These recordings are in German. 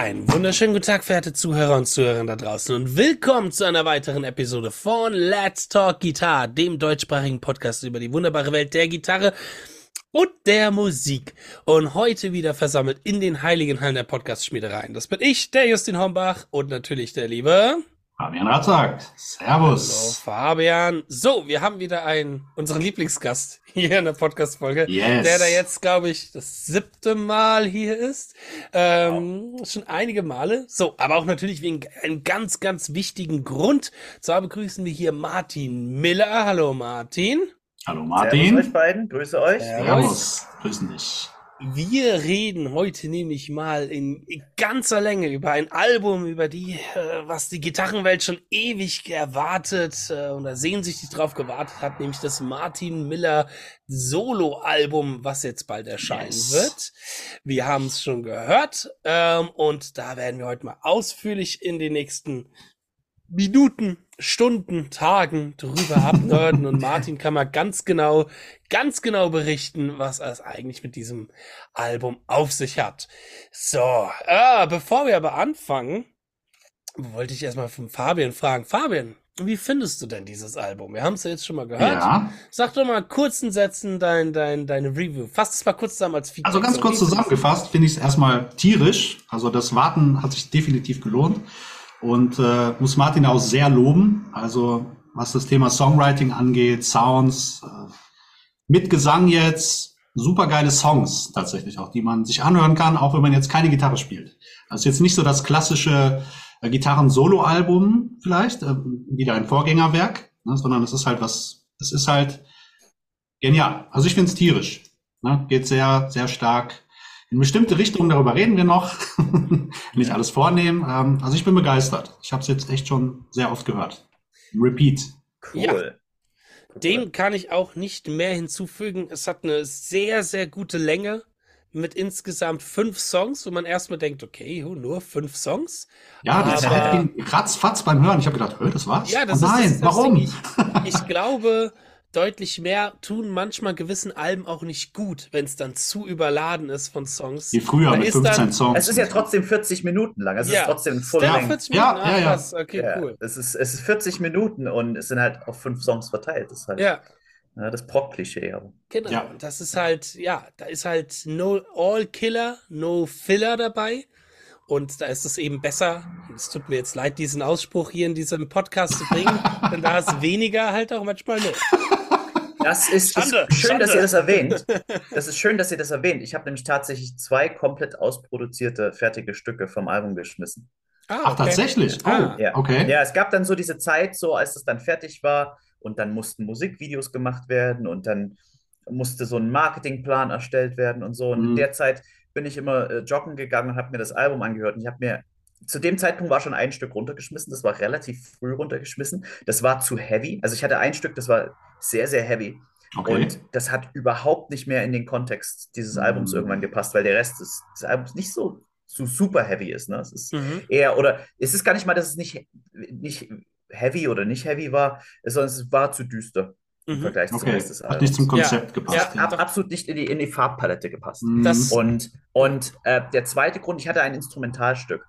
Einen wunderschönen guten Tag, verehrte Zuhörer und Zuhörer da draußen und willkommen zu einer weiteren Episode von Let's Talk Guitar, dem deutschsprachigen Podcast über die wunderbare Welt der Gitarre und der Musik. Und heute wieder versammelt in den heiligen Hallen der Podcast-Schmiedereien. Das bin ich, der Justin Hombach und natürlich der liebe Fabian Ratzak. Servus. Hallo Fabian. So, wir haben wieder einen, unseren Lieblingsgast hier in der Podcast-Folge, Yes. der da jetzt, glaube ich, das siebte Mal hier ist. Ähm, Schon einige Male. So, aber auch natürlich wegen einem ganz, ganz wichtigen Grund. Zwar begrüßen wir hier Martin Miller. Hallo Martin. Hallo Servus Martin. euch beiden, grüße euch. Servus. Grüßen dich. Wir reden heute nämlich mal in ganzer Länge über ein Album, über die, äh, was die Gitarrenwelt schon ewig erwartet äh, oder sehnsüchtig drauf gewartet hat, nämlich das Martin Miller Solo-Album, was jetzt bald erscheinen Yes. wird. Wir haben es schon gehört ähm, und da werden wir heute mal ausführlich in den nächsten Minuten, Stunden, Tagen drüber abnörden und Martin kann mal ganz genau, ganz genau berichten, was es eigentlich mit diesem Album auf sich hat. So, äh, bevor wir aber anfangen, wollte ich erstmal von Fabian fragen. Fabian, wie findest du denn dieses Album? Wir haben es ja jetzt schon mal gehört. Ja. Sag doch mal kurzen Sätzen dein, dein, deine Review. Fass es mal kurz zusammen als Feedback. Also ganz So, kurz zusammengefasst finde ich es erstmal tierisch. Also das Warten hat sich definitiv gelohnt. Und äh, muss Martin auch sehr loben. Also was das Thema Songwriting angeht, Sounds, äh, mit Gesang jetzt, super geile Songs tatsächlich auch, die man sich anhören kann, auch wenn man jetzt keine Gitarre spielt. Also jetzt nicht so das klassische äh, Gitarren-Solo-Album vielleicht, äh, wieder ein Vorgängerwerk, ne, sondern es ist halt was, es ist halt genial. Also ich finde es tierisch. Ne, geht sehr, sehr stark in bestimmte Richtungen, darüber reden wir noch. Nicht alles vornehmen. Ähm, also ich bin begeistert. Ich habe es jetzt echt schon sehr oft gehört. Repeat. Cool. Ja. Dem kann ich auch nicht mehr hinzufügen. Es hat eine sehr, sehr gute Länge mit insgesamt fünf Songs, wo man erstmal denkt, okay, nur fünf Songs. Ja, die Zeit ging ratzfatz beim Hören. Ich habe gedacht, das war's? Ja, das oh ist nein, das, das warum? Ding. Ich, ich glaube, deutlich mehr tun manchmal gewissen Alben auch nicht gut, wenn es dann zu überladen ist von Songs. Wie früher Da mit ist 15 dann- Songs. Es ist ja trotzdem 40 Minuten lang. Es Ja. ist trotzdem der Full-Length. 40 Minuten? Ja, Ah, ja, ja. krass. Okay, Ja, cool. es, ist, es ist 40 Minuten und es sind halt auf fünf Songs verteilt. Das ist halt Ja. ja, das Proc-Klischee. aber- Genau, Ja. und das ist halt, ja, da ist halt no all Killer, no Filler dabei. Und da ist es eben besser, es tut mir jetzt leid, diesen Ausspruch hier in diesem Podcast zu bringen, denn da ist weniger halt auch manchmal mehr. Das ist, Schande, ist schön, dass Schande. ihr das erwähnt. Das ist schön, dass ihr das erwähnt. Ich habe nämlich tatsächlich zwei komplett ausproduzierte, fertige Stücke vom Album geschmissen. Ah, Ach, okay. tatsächlich? Oh, Ah. Ja. okay. Ja, es gab dann so diese Zeit, so als es dann fertig war und dann mussten Musikvideos gemacht werden und dann musste so ein Marketingplan erstellt werden und so. Und in Mhm. der Zeit bin ich immer äh, joggen gegangen und habe mir das Album angehört und ich habe mir zu dem Zeitpunkt war schon ein Stück runtergeschmissen, das war relativ früh runtergeschmissen. Das war zu heavy. Also ich hatte ein Stück, das war sehr, sehr heavy. Okay. Und das hat überhaupt nicht mehr in den Kontext dieses Albums Mhm. irgendwann gepasst, weil der Rest des, des Albums nicht so, so super heavy ist. Ne? Es ist Mhm. eher, oder es ist gar nicht mal, dass es nicht, nicht heavy oder nicht heavy war, sondern es war zu düster im Mhm. Vergleich zum okay. Rest des Hat nicht zum Albums. Konzept Ja, gepasst. Ja, ab, absolut nicht in die, in die Farbpalette gepasst. Mhm. Das- Und, und äh, der zweite Grund, ich hatte ein Instrumentalstück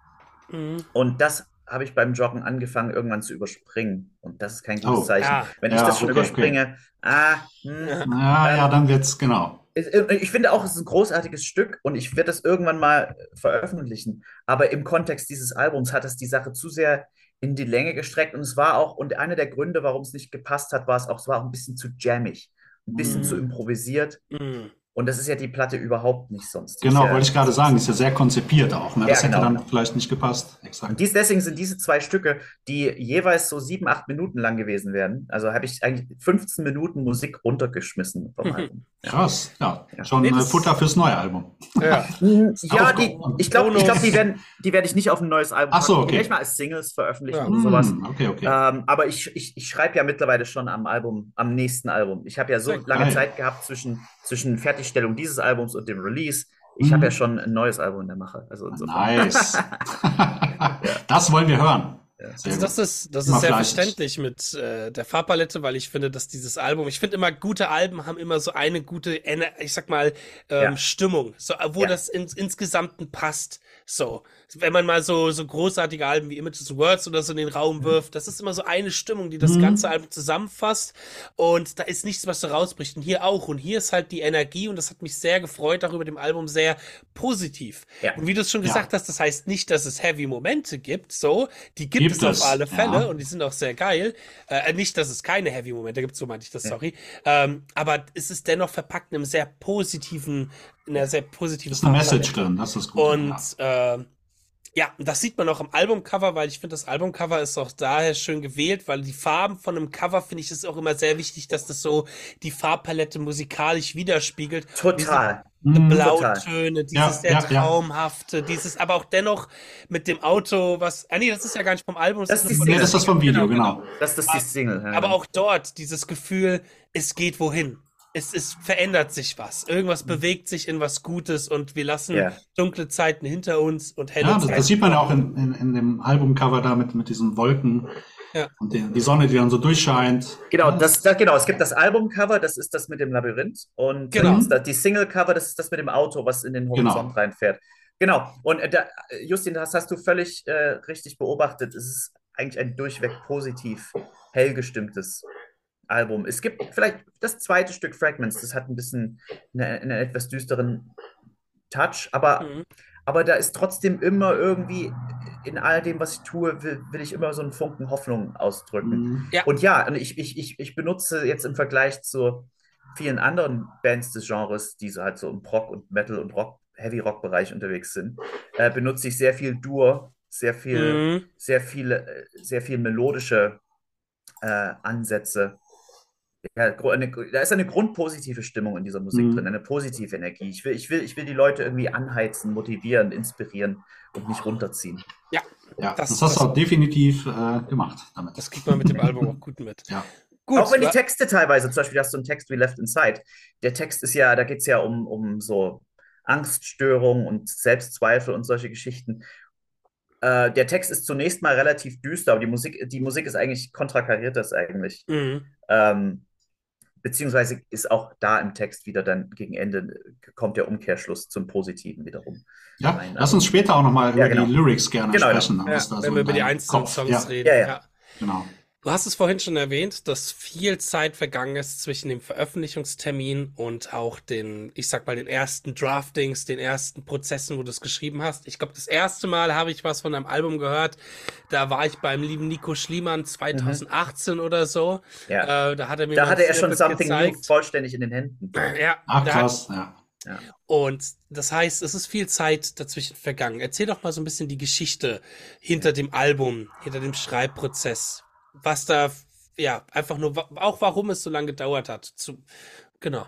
Mhm. und das habe ich beim Joggen angefangen, irgendwann zu überspringen. Und das ist kein gutes Oh. Zeichen. Ah. Wenn ich Ja, das schon okay, überspringe, ah, hm, Ja, ja, dann wird's, genau. Ich- Ich finde auch, es ist ein großartiges Stück und ich werde das irgendwann mal veröffentlichen. Aber im Kontext dieses Albums hat es die Sache zu sehr in die Länge gestreckt und es war auch, und einer der Gründe, warum es nicht gepasst hat, war es auch, es war auch ein bisschen zu jammig, ein bisschen Mhm. zu improvisiert. Mhm. Und das ist ja die Platte überhaupt nicht sonst. Die Genau, ja, wollte ich gerade sagen. Die ist ja sehr konzipiert auch. Ne? Ja, Das hätte genau. dann vielleicht nicht gepasst. Und Exakt. dies, deswegen sind diese zwei Stücke, die jeweils so sieben, acht Minuten lang gewesen wären. Also habe ich eigentlich 15 Minuten Musik runtergeschmissen vom Mhm. Album. Krass. Ja, Ja. schon Nee, äh, Futter fürs neue Album. Ja. Ja, die, ich glaube, ich glaub, die werden, die werde ich nicht auf ein neues Album Ach so, okay. Die werde ich mal als Singles veröffentlichen Ja. oder sowas. Hm, okay, okay. Ähm, aber ich, ich, ich schreibe ja mittlerweile schon am Album, am nächsten Album. Ich habe ja so lange. Zeit gehabt zwischen, zwischen Fertigstellung dieses Albums und dem Release. Ich Mhm. habe ja schon ein neues Album in der Mache. Also insofern. Nice. Das wollen wir hören. Also das ist, das ist sehr verständlich mit äh, der Farbpalette, weil ich finde, dass dieses Album, ich finde immer, gute Alben haben immer so eine gute, ich sag mal, ähm, ja. Stimmung, so, wo ja. das ins, insgesamten passt. So, wenn man mal so, so großartige Alben wie Images Words oder so in den Raum mhm. wirft, das ist immer so eine Stimmung, die das mhm. ganze Album zusammenfasst und da ist nichts, was so rausbricht und hier auch und hier ist halt die Energie und das hat mich sehr gefreut, darüber dem Album sehr positiv. Ja. Und wie du es schon gesagt hast, das heißt nicht, dass es Heavy Momente gibt, so, die gibt, gibt es auf alle Fälle und die sind auch sehr geil. Äh, nicht, dass es keine Heavy Momente gibt, so meinte ich das, sorry. Ähm, aber es ist dennoch verpackt in einem sehr positiven in einer sehr positiven ist eine Message drin, das ist gut. Und ja. Äh, ja, das sieht man auch im Albumcover, weil ich finde, das Albumcover ist auch daher schön gewählt, weil die Farben von einem Cover finde ich ist auch immer sehr wichtig, dass das so die Farbpalette musikalisch widerspiegelt. Total. Diese mhm. Blautöne, dieses ja, sehr ja, traumhafte, ja. dieses, aber auch dennoch mit dem Auto, was, ah nee, das ist ja gar nicht vom Album. Das, das ist, nee, das ist das vom Video, genau. genau. Das ist die Single. Aber auch dort dieses Gefühl, es geht wohin es, es verändert sich was. Irgendwas mhm. bewegt sich in was Gutes und wir lassen yeah. dunkle Zeiten hinter uns und helle ja, das, das, sieht man ja auch in, in, in dem Albumcover da mit, mit diesen Wolken ja. und die, die, Sonne, die dann so durchscheint. Genau, das, das, genau, es gibt das Albumcover, das ist das mit dem Labyrinth und genau. das, die Single-Cover, das ist das mit dem Auto, was in den Horizont genau. reinfährt. Genau, und äh, da, Justin, das hast du völlig äh, richtig beobachtet. Es ist eigentlich ein durchweg positiv hell gestimmtes Album. Es gibt vielleicht das zweite Stück Fragments, das hat ein bisschen einen, etwas düsteren Touch, aber, mhm. aber da ist trotzdem immer irgendwie in all dem, was ich tue, will, will ich immer so einen Funken Hoffnung ausdrücken. Mhm. Ja. Und ja, und ich, ich, ich, ich benutze jetzt im Vergleich zu vielen anderen Bands des Genres, die so halt so im Rock und Metal und Rock, Heavy Rock Bereich unterwegs sind, äh, benutze ich sehr viel Dur, sehr viel, mhm. sehr viele, äh, sehr viel melodische äh, Ansätze ja, eine, da ist eine grundpositive Stimmung in dieser Musik mhm. drin, eine positive Energie. Ich will, ich, will, ich will die Leute irgendwie anheizen, motivieren, inspirieren und nicht runterziehen. Ja, ja das, das hast du auch definitiv äh, gemacht damit. Das kriegt man mit dem Album auch gut mit. Ja. Gut, auch wenn die Texte teilweise, zum Beispiel hast du einen Text wie Left Inside. Der Text ist ja, da geht es ja um, um so Angststörungen und Selbstzweifel und solche Geschichten. Äh, der Text ist zunächst mal relativ düster, aber die Musik, die Musik ist eigentlich konterkariert das eigentlich. Mhm. Ähm, beziehungsweise ist auch da im Text wieder dann gegen Ende kommt der Umkehrschluss zum Positiven wiederum. Ja, Nein, lass uns später auch nochmal ja, über genau. die Lyrics gerne genau, sprechen. Ja, wenn so wir über die einzelnen Songs ja. reden. Ja, ja. Genau. Du hast es vorhin schon erwähnt, dass viel Zeit vergangen ist zwischen dem Veröffentlichungstermin und auch den, ich sag mal, den ersten Draftings, den ersten Prozessen, wo du es geschrieben hast. Ich glaube, das erste Mal habe ich was von einem Album gehört. Da war ich beim lieben Nico Schliemann 2018 mhm. oder so. Ja. Äh, da hat er mir Da hatte er schon Something gezeigt. New vollständig in den Händen. Ja. Ach, krass, ja. Ja. Und das heißt, es ist viel Zeit dazwischen vergangen. Erzähl doch mal so ein bisschen die Geschichte hinter dem Album, hinter dem Schreibprozess was da, ja, einfach nur, auch warum es so lange gedauert hat. Zu, genau.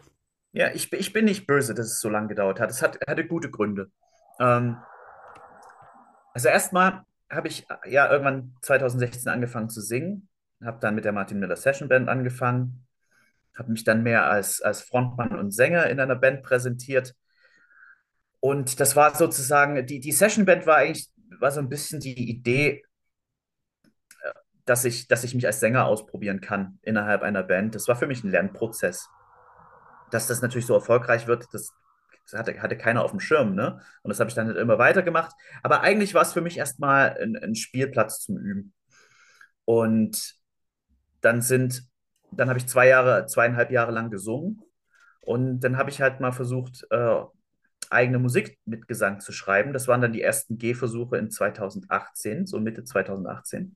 Ja, ich, ich bin nicht böse, dass es so lange gedauert hat. Es hat, hatte gute Gründe. Ähm, also erstmal habe ich ja irgendwann 2016 angefangen zu singen, habe dann mit der Martin Miller Session Band angefangen, habe mich dann mehr als, als Frontmann und Sänger in einer Band präsentiert. Und das war sozusagen, die, die Session Band war eigentlich, war so ein bisschen die Idee, dass ich, dass ich mich als Sänger ausprobieren kann innerhalb einer Band. Das war für mich ein Lernprozess. Dass das natürlich so erfolgreich wird, das, hatte, hatte keiner auf dem Schirm, ne? Und das habe ich dann halt immer weiter gemacht. Aber eigentlich war es für mich erstmal ein, ein Spielplatz zum Üben. Und dann sind, dann habe ich zwei Jahre, zweieinhalb Jahre lang gesungen. Und dann habe ich halt mal versucht, äh, eigene Musik mit Gesang zu schreiben. Das waren dann die ersten Gehversuche in 2018, so Mitte 2018.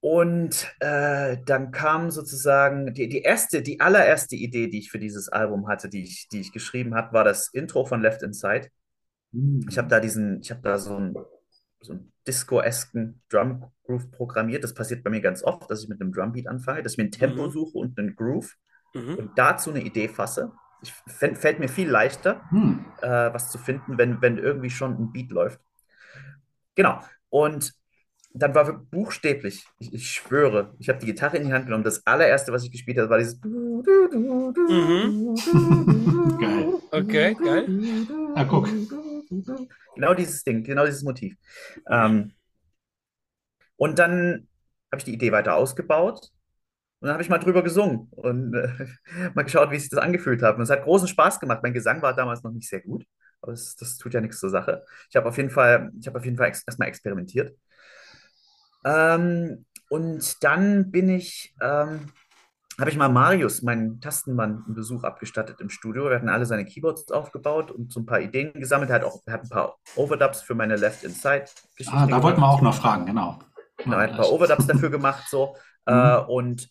Und äh, dann kam sozusagen die, die erste, die allererste Idee, die ich für dieses Album hatte, die ich, die ich geschrieben habe, war das Intro von Left Inside. Mhm. Ich habe da diesen, ich habe da so einen, so Disco-esken Drum Groove programmiert. Das passiert bei mir ganz oft, dass ich mit einem Drumbeat anfange, dass ich mir ein Tempo mhm. suche und einen Groove mhm. und dazu eine Idee fasse. Ich, fällt mir viel leichter, mhm. äh, was zu finden, wenn, wenn irgendwie schon ein Beat läuft. Genau. Und dann war buchstäblich, ich, ich schwöre, ich habe die Gitarre in die Hand genommen. Das allererste, was ich gespielt habe, war dieses. Mhm. geil. Okay, geil. Ah, guck. Genau dieses Ding, genau dieses Motiv. Ähm, Und dann habe ich die Idee weiter ausgebaut und dann habe ich mal drüber gesungen und äh, mal geschaut, wie sich das angefühlt hat. Und es hat großen Spaß gemacht. Mein Gesang war damals noch nicht sehr gut, aber das, das tut ja nichts zur Sache. Ich habe auf jeden Fall, ich habe auf jeden Fall ex erstmal experimentiert. Ähm, und dann bin ich, ähm, habe ich mal Marius, meinen Tastenmann, einen Besuch abgestattet im Studio. Wir hatten alle seine Keyboards aufgebaut und so ein paar Ideen gesammelt. Er hat auch er hat ein paar Overdubs für meine Left Inside Geschichte. Ah, da wollten wir auch noch fragen, genau. Genau, er hat ein paar Overdubs dafür gemacht, so. Mhm. Äh, und,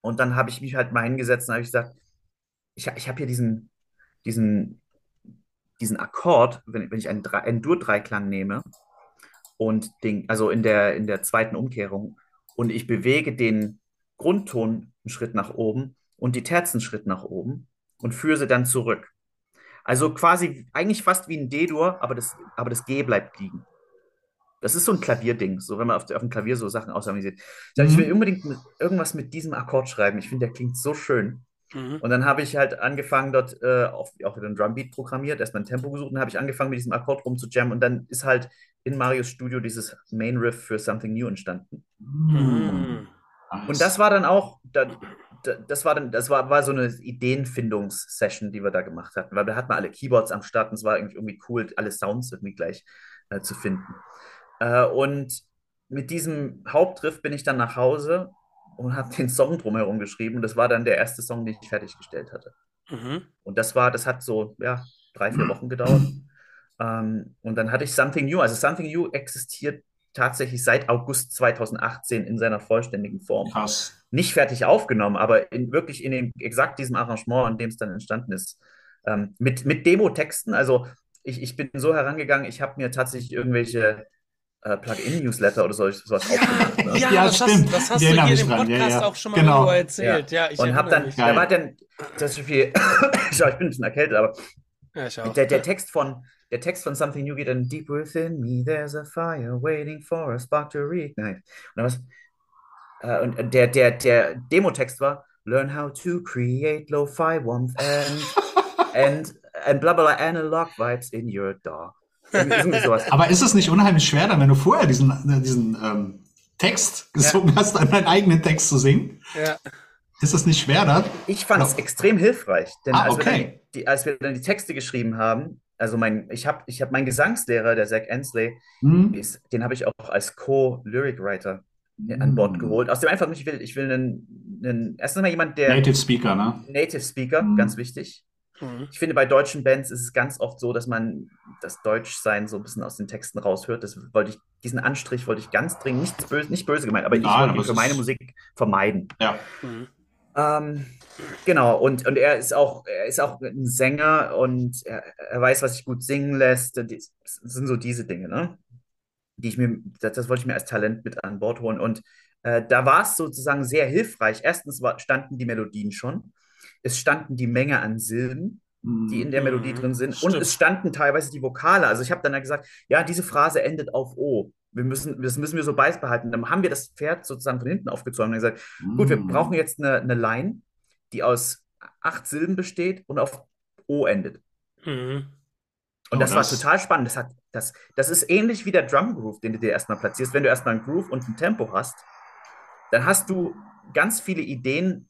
und dann habe ich mich halt mal hingesetzt und habe ich gesagt, ich, ich habe hier diesen, diesen, diesen Akkord, wenn, wenn ich einen, einen Dur-Dreiklang nehme und den, also in der, in der zweiten Umkehrung und ich bewege den Grundton einen Schritt nach oben und die Terzen einen Schritt nach oben und führe sie dann zurück. Also quasi eigentlich fast wie ein D-Dur, aber das, aber das G bleibt liegen. Das ist so ein Klavierding, so wenn man auf, auf dem Klavier so Sachen ausharmonisiert. Ich, mhm. ich will unbedingt mit, irgendwas mit diesem Akkord schreiben. Ich finde, der klingt so schön. Mhm. Und dann habe ich halt angefangen, dort äh, auch, auch wieder ein Drumbeat programmiert, erstmal ein Tempo gesucht und habe ich angefangen, mit diesem Akkord rumzujammen und dann ist halt in Marios Studio dieses Main Riff für Something New entstanden. Mhm. Und das war dann auch, das war dann, das war, war so eine Ideenfindungssession, die wir da gemacht hatten, weil da hatten wir alle Keyboards am Start und es war irgendwie cool, alle Sounds irgendwie gleich äh, zu finden. Äh, und mit diesem Hauptriff bin ich dann nach Hause und habe den Song drumherum geschrieben. Und das war dann der erste Song, den ich fertiggestellt hatte. Mhm. Und das war, das hat so, ja, drei, vier Wochen gedauert. Ähm, und dann hatte ich Something New. Also Something New existiert tatsächlich seit August 2018 in seiner vollständigen Form. Krass. Nicht fertig aufgenommen, aber in, wirklich in dem, exakt diesem Arrangement, an dem es dann entstanden ist. Ähm, mit, mit Demo-Texten, also ich, ich bin so herangegangen, ich habe mir tatsächlich irgendwelche äh, Plugin-Newsletter oder sowas ja, aufgemacht. Ne? Ja, ja, das stimmt. Hast, das hast du hier im Podcast ja, ja. auch schon mal genau. erzählt. Ja, ich Und hab dann, da war dann, das ist viel, ich bin ein bisschen erkältet, aber der, der Text von der Text von Something New geht dann Deep within me, there's a fire waiting for a spark to reignite. Und, was, äh, und der, der, der Demo-Text war Learn how to create lo-fi warmth and, and, and blah blah analog vibes in your dog. Aber ist es nicht unheimlich schwer, dann, wenn du vorher diesen, diesen ähm, Text gesungen ja. hast, dann deinen eigenen Text zu singen? Ja. Ist es nicht schwer dann? Ich fand es extrem hilfreich, denn ah, als, okay. wir dann die, als wir dann die Texte geschrieben haben, also mein, ich habe ich hab meinen Gesangslehrer, der Zach Ansley, mhm. ist, den habe ich auch als Co-Lyric-Writer an Bord geholt. Aus dem einfach ich will, ich will einen, einen erstens mal jemand, der. Native Speaker, ne? Native Speaker, mhm. ganz wichtig. Mhm. Ich finde, bei deutschen Bands ist es ganz oft so, dass man das Deutschsein so ein bisschen aus den Texten raushört. Das wollte ich, diesen Anstrich wollte ich ganz dringend, nicht böse, nicht böse gemeint, aber ich Nein, wollte ihn für meine Musik vermeiden. Ja. Mhm. Ähm, genau, und, und er ist auch, er ist auch ein Sänger und er, er weiß, was sich gut singen lässt. Das sind so diese Dinge, ne? Die ich mir, das, das wollte ich mir als Talent mit an Bord holen. Und äh, da war es sozusagen sehr hilfreich. Erstens war, standen die Melodien schon. Es standen die Menge an Silben, die in der Melodie drin sind. Stimmt. Und es standen teilweise die Vokale. Also ich habe dann gesagt, ja, diese Phrase endet auf O wir müssen, das müssen wir so beibehalten. Dann haben wir das Pferd sozusagen von hinten aufgezogen und gesagt, mm. gut, wir mm. brauchen jetzt eine, eine Line, die aus acht Silben besteht und auf O endet. Mhm. Und oh, das, das, war total spannend. Das, hat, das, das ist ähnlich wie der Drum Groove, den du dir erstmal platzierst. Wenn du erstmal einen Groove und ein Tempo hast, dann hast du ganz viele Ideen,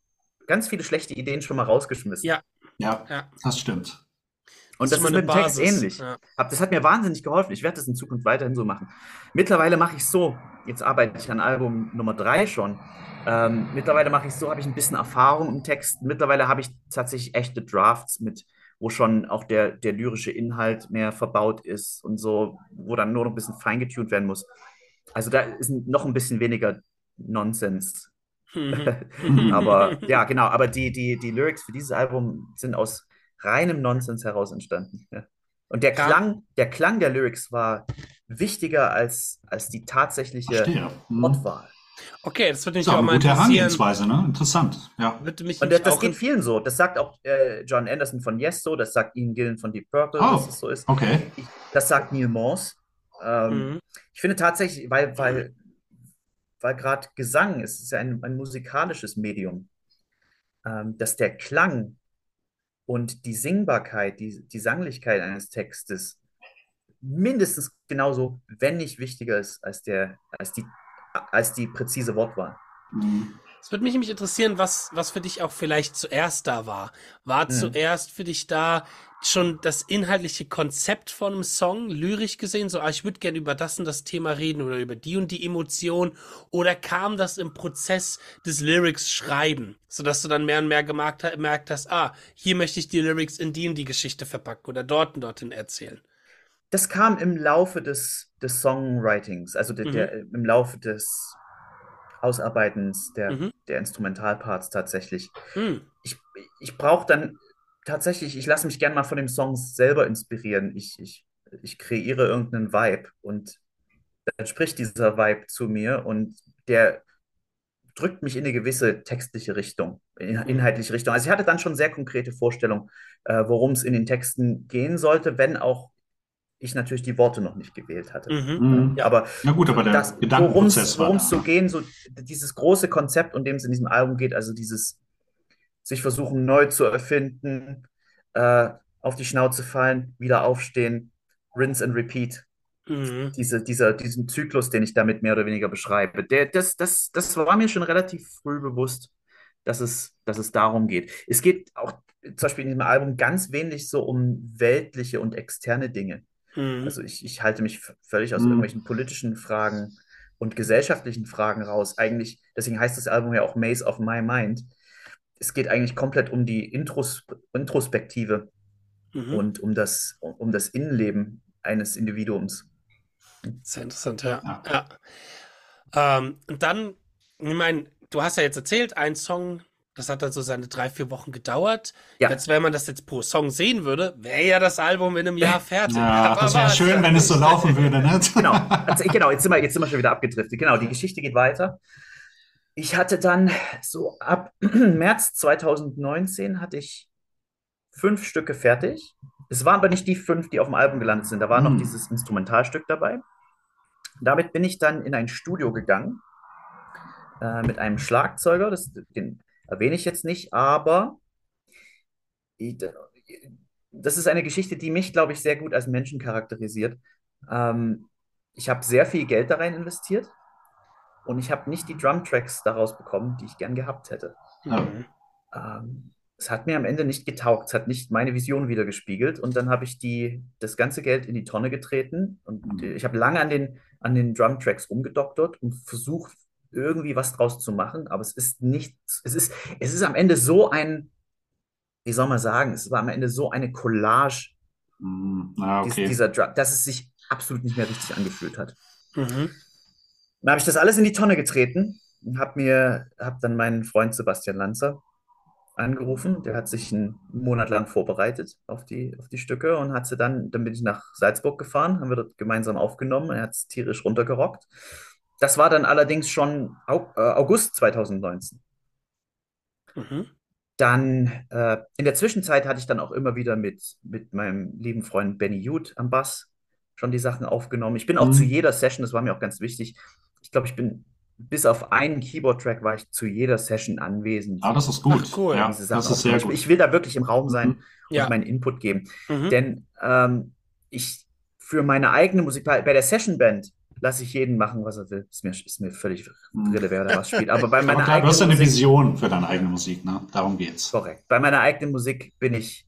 ganz viele schlechte Ideen schon mal rausgeschmissen. Ja, ja, ja. das stimmt. Und das, das ist, mit dem Text ähnlich. Ja. Das hat mir wahnsinnig geholfen. Ich werde das in Zukunft weiterhin so machen. Mittlerweile mache ich so, jetzt arbeite ich an Album Nummer drei schon. Ähm, mittlerweile mache ich so, habe ich ein bisschen Erfahrung im Text. Mittlerweile habe ich tatsächlich echte Drafts mit, wo schon auch der, der lyrische Inhalt mehr verbaut ist und so, wo dann nur noch ein bisschen feingetuned werden muss. Also da ist noch ein bisschen weniger Nonsens. Mhm. aber ja, genau, aber die, die, die Lyrics für dieses Album sind aus reinem Nonsens heraus entstanden. Ja. Und der Klang, der Klang der Lyrics war wichtiger als, als die tatsächliche hm. Wortwahl. Okay, das würde mich so, auch mal gute Herangehensweise, ne? Interessant, ja. Würde mich und das, das geht vielen so. Das sagt auch äh, John Anderson von Yes so, das sagt Ian Gillen von Deep Purple, oh, dass es so ist. Okay. Ich, das sagt Neil Morse. Ähm, mhm. Ich finde tatsächlich, weil, weil, weil gerade Gesang ist, ist ja ein, ein musikalisches Medium, ähm, dass der Klang und die Singbarkeit, die, die Sanglichkeit eines Textes mindestens genauso, wenn nicht wichtiger ist als, der, als die als die präzise Wortwahl. Mhm. Es würde mich nämlich interessieren, was, was für dich auch vielleicht zuerst da war. War Mhm. zuerst für dich da schon das inhaltliche Konzept von einem Song, lyrisch gesehen, so, ah, ich würde gerne über das und das Thema reden oder über die und die Emotion, oder kam das im Prozess des Lyrics schreiben, sodass du dann mehr und mehr gemerkt, gemerkt hast, ah, hier möchte ich die Lyrics in die und die Geschichte verpacken oder dort und dorthin erzählen. Das kam im Laufe des, des Songwritings, also der, Mhm. der, im Laufe des Ausarbeitens der, Mhm. der Instrumentalparts tatsächlich. Hm. Ich, ich brauche dann tatsächlich, ich lasse mich gern mal von dem Song selber inspirieren. Ich, ich, ich kreiere irgendeinen Vibe und dann spricht dieser Vibe zu mir und der drückt mich in eine gewisse textliche Richtung, in, inhaltliche Richtung. Also ich hatte dann schon sehr konkrete Vorstellungen, äh, worum es in den Texten gehen sollte, wenn auch ich natürlich die Worte noch nicht gewählt hatte. Mhm. Mhm. Ja, aber Ja gut, aber der das, worum es so gehen, so dieses große Konzept, um dem es in diesem Album geht, also dieses sich versuchen neu zu erfinden, äh, auf die Schnauze fallen, wieder aufstehen, rinse and repeat. Mhm. Diese, dieser, diesen Zyklus, den ich damit mehr oder weniger beschreibe, der, das, das, das war mir schon relativ früh bewusst, dass es, dass es darum geht. Es geht auch zum Beispiel in diesem Album ganz wenig so um weltliche und externe Dinge. Mhm. Also ich, ich halte mich völlig aus Mhm. irgendwelchen politischen Fragen und gesellschaftlichen Fragen raus. Eigentlich, deswegen heißt das Album ja auch Maze of My Mind. Es geht eigentlich komplett um die Intros Introspektive Mhm. und um das, um das Innenleben eines Individuums. Sehr interessant, ja. Ja. ja. Ähm, und dann, ich meine, du hast ja jetzt erzählt, ein Song, das hat dann so seine drei, vier Wochen gedauert. Ja. Jetzt, wenn man das jetzt pro Song sehen würde, wäre ja das Album in einem Jahr fertig. Ja, Aber das wäre schön, wenn es so laufen würde, ne? Genau, also, genau jetzt, sind wir, jetzt sind wir schon wieder abgedriftet. Genau, die Geschichte geht weiter. Ich hatte dann so ab März 2019 hatte ich fünf Stücke fertig. Es waren aber nicht die fünf, die auf dem Album gelandet sind. Da war noch Hm. dieses Instrumentalstück dabei. Damit bin ich dann in ein Studio gegangen äh, mit einem Schlagzeuger. Das, den erwähne ich jetzt nicht, aber ich, das ist eine Geschichte, die mich, glaube ich, sehr gut als Menschen charakterisiert. Ähm, ich habe sehr viel Geld da rein investiert und ich habe nicht die Drumtracks daraus bekommen, die ich gern gehabt hätte. Mhm. Ähm, es hat mir am Ende nicht getaugt, es hat nicht meine Vision wiedergespiegelt und dann habe ich die, das ganze Geld in die Tonne getreten und Mhm. ich habe lange an den, an den Drumtracks rumgedoktert und versucht, irgendwie was draus zu machen, aber es ist nicht, es ist, es ist am Ende so ein, wie soll man sagen, es war am Ende so eine Collage Hm, dies- okay. dieser Drum, dass es sich absolut nicht mehr richtig angefühlt hat. Mhm. Dann habe ich das alles in die Tonne getreten und habe mir, habe dann meinen Freund Sebastian Lanzer angerufen. Der hat sich einen Monat lang vorbereitet auf die, auf die Stücke und hat sie dann, dann bin ich nach Salzburg gefahren, haben wir dort gemeinsam aufgenommen. Er hat es tierisch runtergerockt. Das war dann allerdings schon äh, August 2019. Mhm. Dann äh, in der Zwischenzeit hatte ich dann auch immer wieder mit, mit meinem lieben Freund Benny Huth am Bass schon die Sachen aufgenommen. Ich bin auch Mhm. zu jeder Session, das war mir auch ganz wichtig. Ich glaube, ich bin bis auf einen Keyboard-Track war ich zu jeder Session anwesend. Ah, das ist gut. Ach, cool. Ja, das ist sehr gut. Ich will da wirklich im Raum sein Mhm. Ja. und meinen Input geben. Mhm. Denn ähm, ich für meine eigene Musik, bei, bei der Session-Band lasse ich jeden machen, was er will. Ist mir, ist mir völlig Mhm. Rille, wer da was spielt. Aber bei Aber meiner klar, du hast ja eigenen eine Musik, Vision für deine eigene Musik, ne? Darum geht's. korrekt. Bei meiner eigenen Musik bin ich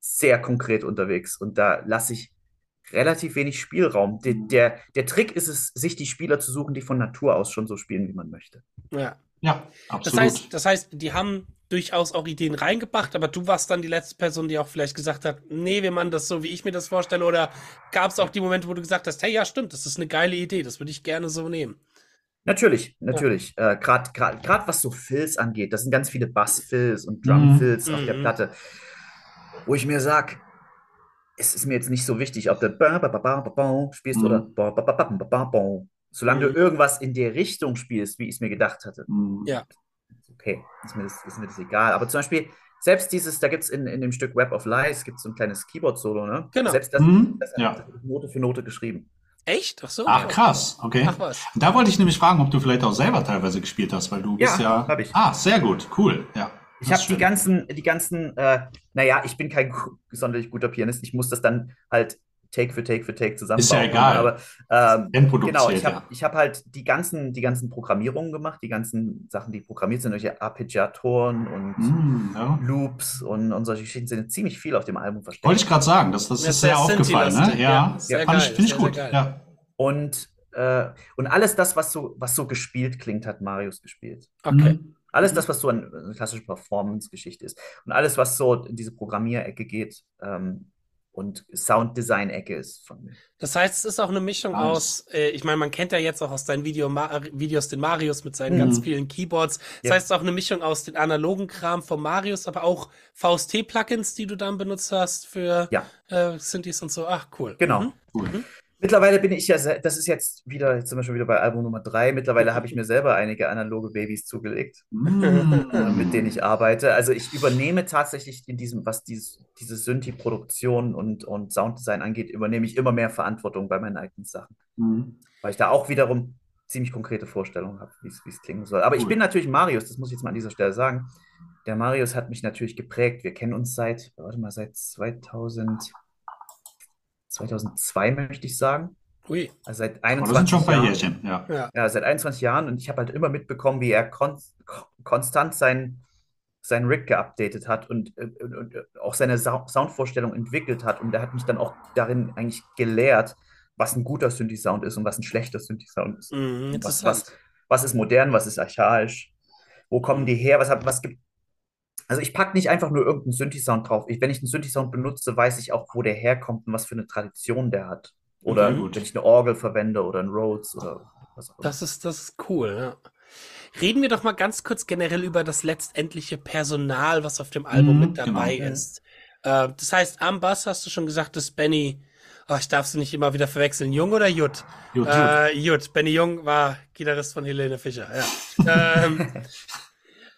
sehr konkret unterwegs und da lasse ich relativ wenig Spielraum. Der, der, der Trick ist es, sich die Spieler zu suchen, die von Natur aus schon so spielen, wie man möchte. Ja. Ja, Das absolut. heißt, das heißt, die haben durchaus auch Ideen reingebracht, aber du warst dann die letzte Person, die auch vielleicht gesagt hat, nee, wir machen das so, wie ich mir das vorstelle, oder gab es auch die Momente, wo du gesagt hast, hey, ja, stimmt, das ist eine geile Idee, das würde ich gerne so nehmen. Natürlich, natürlich. Äh, Gerade gerade was so Fills angeht, das sind ganz viele Bass-Fills und Mhm. Drum-Fills auf der Mhm. Platte, wo ich mir sage, es ist mir jetzt nicht so wichtig, ob du ba- ba- ba- ba- ba- ba spielst Mhm. oder ba- ba- ba- ba- ba- ba- ba. Solange Mhm. du irgendwas in der Richtung spielst, wie ich es mir gedacht hatte. Mhm. Ja. Okay, ist mir das, ist mir das egal. Aber zum Beispiel, selbst dieses, da gibt es in, in dem Stück Web of Lies, gibt so ein kleines Keyboard-Solo, ne? Genau. Selbst das, Mhm. das Ja. hat Note für Note geschrieben. Echt? Ach so. Ach, krass, okay. Ach was. Da wollte ich nämlich fragen, ob du vielleicht auch selber teilweise gespielt hast, weil du bist Ja, ja. hab ich. Ah, sehr gut, cool, ja. Ich Das habe die ganzen, die ganzen, äh, naja, ich bin kein sonderlich guter Pianist. Ich muss das dann halt Take für Take für Take zusammenbauen. Ist ja egal. Aber ähm, genau, ich habe ja. ich hab halt die ganzen, die ganzen Programmierungen gemacht, die ganzen Sachen, die programmiert sind, solche Arpeggiatoren und Hm, ja. Loops und, und solche Geschichten sind ziemlich viel auf dem Album versteckt. Wollte ich gerade sagen, das, das Ja, ist sehr sehr aufgefallen, ne? Ja, ja. Finde ich gut. Ja. Und, äh, und alles das, was so, was so gespielt klingt, hat Marius gespielt. Okay. Mhm. Alles das, was so eine, eine klassische Performance-Geschichte ist. Und alles, was so in diese Programmierecke geht ähm, und Sounddesign-Ecke ist von mir. Das heißt, es ist auch eine Mischung Alles. aus, äh, ich meine, man kennt ja jetzt auch aus deinen Video Ma Videos den Marius mit seinen Mhm. ganz vielen Keyboards. Das Ja. heißt, es ist auch eine Mischung aus den analogen Kram von Marius, aber auch VST-Plugins, die du dann benutzt hast für Ja. äh, Synthes und so. Ach, cool. Genau. Mhm. Cool. Mittlerweile bin ich ja, das ist jetzt wieder, jetzt sind wir schon wieder bei Album Nummer drei. Mittlerweile habe ich mir selber einige analoge Babys zugelegt, Mm. mit denen ich arbeite. Also ich übernehme tatsächlich in diesem, was dies, diese Synthi-Produktion und, und Sounddesign angeht, übernehme ich immer mehr Verantwortung bei meinen eigenen Sachen. Mhm. Weil ich da auch wiederum ziemlich konkrete Vorstellungen habe, wie es klingen soll. Aber ich Cool. bin natürlich Marius, das muss ich jetzt mal an dieser Stelle sagen. Der Marius hat mich natürlich geprägt. Wir kennen uns seit, warte mal, seit 2000, 2002 möchte ich sagen. Ui. Also seit Aber 21 das sind schon Jahren. Jährchen, ja. Ja. Ja, seit 21 Jahren und ich habe halt immer mitbekommen, wie er kon konstant sein, sein Rig geupdatet hat und, und, und auch seine Sa Soundvorstellung entwickelt hat. Und er hat mich dann auch darin eigentlich gelehrt, was ein guter Synthi-Sound ist und was ein schlechter Synthi-Sound ist. Mhm, Was, was, was ist modern, was ist archaisch? Wo kommen die her? Was, hat, was gibt. Also ich packe nicht einfach nur irgendeinen Synthi-Sound drauf. Ich, wenn ich einen Synthi-Sound benutze, weiß ich auch, wo der herkommt und was für eine Tradition der hat. Oder Mhm, wenn ich eine Orgel verwende oder ein Rhodes oder was auch immer. Das ist, das ist cool, ja. Reden wir doch mal ganz kurz generell über das letztendliche Personal, was auf dem Album Mhm, mit dabei genau. ist. Äh, das heißt, am Bass hast du schon gesagt, dass Benny, oh, ich darf sie nicht immer wieder verwechseln, Jung oder Jut? Gut. Äh, Jut. Benny Jung war Gitarrist von Helene Fischer, ja. ähm,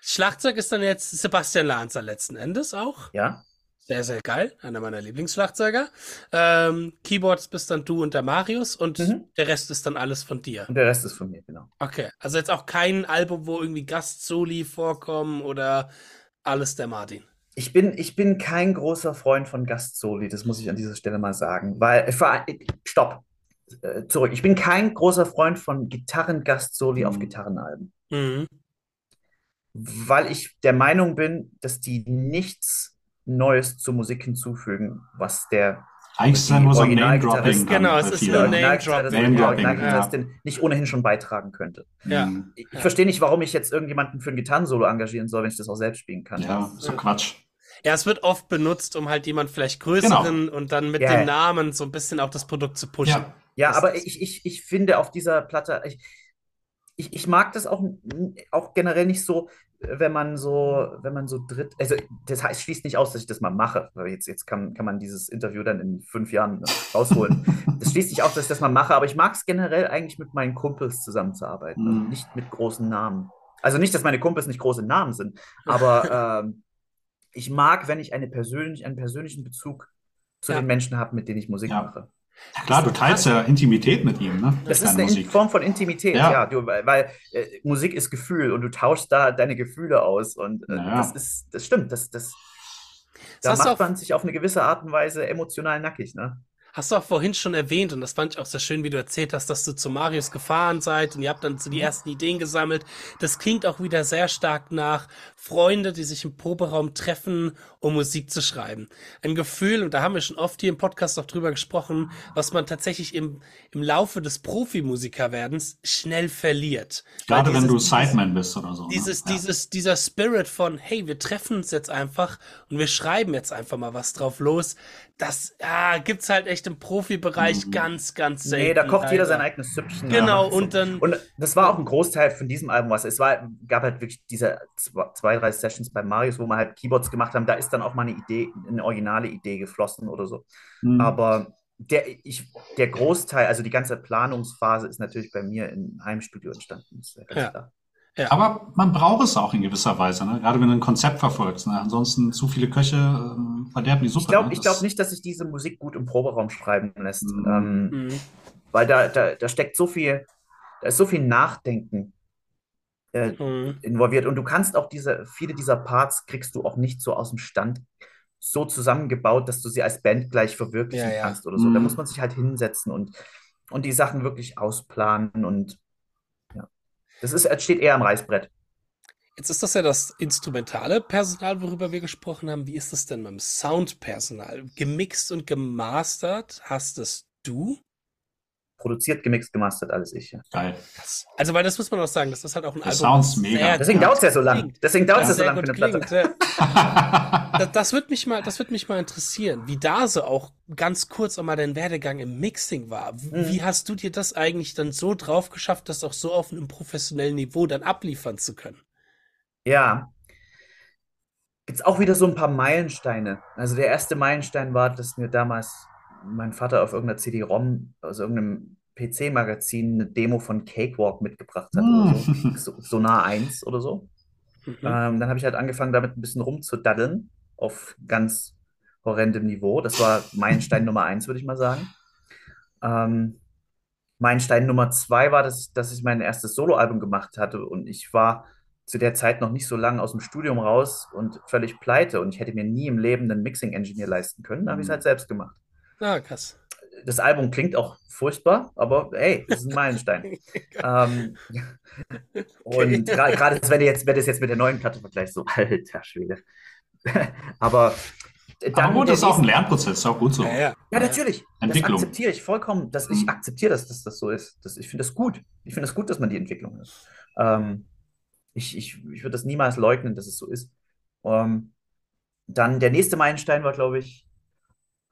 Schlagzeug ist dann jetzt Sebastian Lanzer letzten Endes auch. Ja, Sehr, sehr geil. Einer meiner Lieblingsschlagzeuger. Ähm, Keyboards bist dann du und der Marius und Mhm. der Rest ist dann alles von dir. und der Rest ist von mir, genau. Okay, also jetzt auch kein Album, wo irgendwie Gastsoli vorkommen oder alles der Martin. Ich bin, ich bin kein großer Freund von Gastsoli, das muss ich an dieser Stelle mal sagen. Weil, äh, vor- stopp, Äh, zurück. Ich bin kein großer Freund von Gitarren-Gastsoli auf Mhm. Gitarrenalben. Mhm. Weil ich der Meinung bin, dass die nichts Neues zur Musik hinzufügen, was der Eigentlich ist es ja nur so ein Originalgitarrist- Name-Dropping. Genau, es ist nur? Name- Name-Dropping, der Originalgitarristin nicht ohnehin schon beitragen könnte. Ja. Mhm. Ich, ich verstehe nicht, warum ich jetzt irgendjemanden für ein Gitarrensolo engagieren soll, wenn ich das auch selbst spielen kann. Ja, so Quatsch. Ja, es wird oft benutzt, um halt jemand vielleicht größeren und dann mit Ja, dem ja. Namen so ein bisschen auch das Produkt zu pushen. Ja. Ja, aber ich, ich, ich finde auf dieser Platte, ich, ich, ich mag das auch, auch generell nicht so, wenn man so, wenn man so dritt, also das heißt, schließt nicht aus, dass ich das mal mache, jetzt, jetzt kann, kann man dieses Interview dann in fünf Jahren rausholen. Das schließt nicht aus, dass ich das mal mache, aber ich mag es generell eigentlich mit meinen Kumpels zusammenzuarbeiten und Mhm. nicht mit großen Namen. Also nicht, dass meine Kumpels nicht große Namen sind, aber ähm, ich mag, wenn ich eine persönlich, einen persönlichen Bezug zu Ja. den Menschen habe, mit denen ich Musik Ja. mache. Klar, du teilst ja Intimität mit ihm, ne? Das ist eine Musik. Form von Intimität, Ja. ja, du, weil, weil äh, Musik ist Gefühl und du tauschst da deine Gefühle aus und äh, Ja. das ist, das stimmt, das, das, da hast du macht man sich auf eine gewisse Art und Weise emotional nackig, ne? Hast du auch vorhin schon erwähnt, und das fand ich auch sehr schön, wie du erzählt hast, dass du zu Marius gefahren seid und ihr habt dann so die ersten Ideen gesammelt. Das klingt auch wieder sehr stark nach Freunde, die sich im Proberaum treffen, um Musik zu schreiben. Ein Gefühl, und da haben wir schon oft hier im Podcast auch drüber gesprochen, was man tatsächlich im, im Laufe des Profimusikerwerdens schnell verliert. Gerade Weil wenn du dieses- Sideman bist oder so. dieses, ne? ja. dieses, dieser Spirit von, hey, wir treffen uns jetzt einfach und wir schreiben jetzt einfach mal was drauf los, das ja, gibt's halt echt im Profibereich Mhm. ganz, ganz selten. Nee, da kocht jeder leider. sein eigenes Süppchen. Genau, und dann- Und das war auch ein Großteil von diesem Album, was es war, gab halt wirklich diese zwei, drei Sessions bei Marius, wo wir halt Keyboards gemacht haben, da ist dann auch mal eine Idee, eine originale Idee geflossen oder so. Mhm. Aber der, ich, der Großteil, also die ganze Planungsphase ist natürlich bei mir im Heimstudio entstanden. Ist ja ganz Ja. Aber man braucht es auch in gewisser Weise, ne? Gerade wenn du ein Konzept verfolgst. Ne? Ansonsten zu viele Köche ähm, verderben die Suppe. Ich glaube ne? glaub nicht, dass sich diese Musik gut im Proberaum schreiben lässt. Mhm. Ähm, Mhm. weil da, da, da steckt so viel, da ist so viel Nachdenken äh, Mhm. involviert. Und du kannst auch diese, viele dieser Parts kriegst du auch nicht so aus dem Stand so zusammengebaut, dass du sie als Band gleich verwirklichen Ja, ja. kannst oder so. Da Mhm. muss man sich halt hinsetzen und, und die Sachen wirklich ausplanen und. Das ist, steht eher am Reißbrett. Jetzt ist das ja das instrumentale Personal, worüber wir gesprochen haben. Wie ist das denn beim Soundpersonal? Gemixt und gemastert hast es du? Produziert, gemixt, gemastert, alles ich. Ja. Geil. Also, weil das muss man auch sagen, das ist halt auch ein Das Album. sounds mega. sehr Deswegen dauert es ja so lang. Deswegen dauert es ja Ja, so lang für eine Platte. klingt. Ja. Das, das wird mich mal, das wird mich mal interessieren, wie da so auch ganz kurz auch mal dein Werdegang im Mixing war. Wie, Mhm. wie hast du dir das eigentlich dann so drauf geschafft, das auch so auf einem professionellen Niveau dann abliefern zu können? Ja. Gibt es auch wieder so ein paar Meilensteine. Also der erste Meilenstein war, dass mir damals mein Vater auf irgendeiner CD-ROM, aus irgendeinem PC-Magazin, eine Demo von Cakewalk mitgebracht hat Hm. so. so Sonar 1 oder so. Mhm. Ähm, dann habe ich halt angefangen, damit ein bisschen rumzudaddeln auf ganz horrendem Niveau. Das war Meilenstein Nummer 1, würde ich mal sagen. Ähm, Meilenstein Nummer 2 war, dass, dass ich mein erstes Soloalbum gemacht hatte und ich war zu der Zeit noch nicht so lange aus dem Studium raus und völlig pleite und ich hätte mir nie im Leben einen Mixing-Engineer leisten können. Dann habe ich es halt selbst gemacht. Ah, krass. Das Album klingt auch furchtbar, aber hey, das ist ein Meilenstein. ähm, und gerade wenn du jetzt, wenn das jetzt mit der neuen Platte vergleichst, so alter Schwede. aber dann Aber gut, das ist auch ein Lernprozess, ist auch gut so. Ja, ja. ja, natürlich. Das Entwicklung. akzeptiere ich vollkommen. Dass ich akzeptiere, dass, dass das so ist. Das, ich finde das gut. Ich finde das gut, dass man die Entwicklung hat. Ähm, ich ich, ich würde das niemals leugnen, dass es so ist. Ähm, dann der nächste Meilenstein war, glaube ich,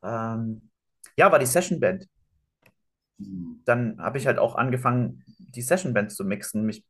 ähm, ja, war die Session Band. Dann habe ich halt auch angefangen, die Session Band zu mixen. Mich